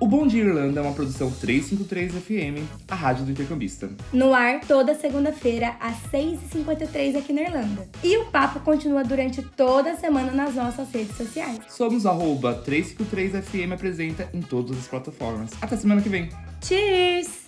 S2: O Bom Dia Irlanda é uma produção 353 FM, a rádio do intercambista.
S1: No ar, toda segunda-feira, às 6h53 aqui na Irlanda. E o papo continua durante toda a semana nas nossas redes sociais.
S2: Somos arroba 353FM Apresenta em todas as plataformas. Até semana que vem!
S1: Cheers!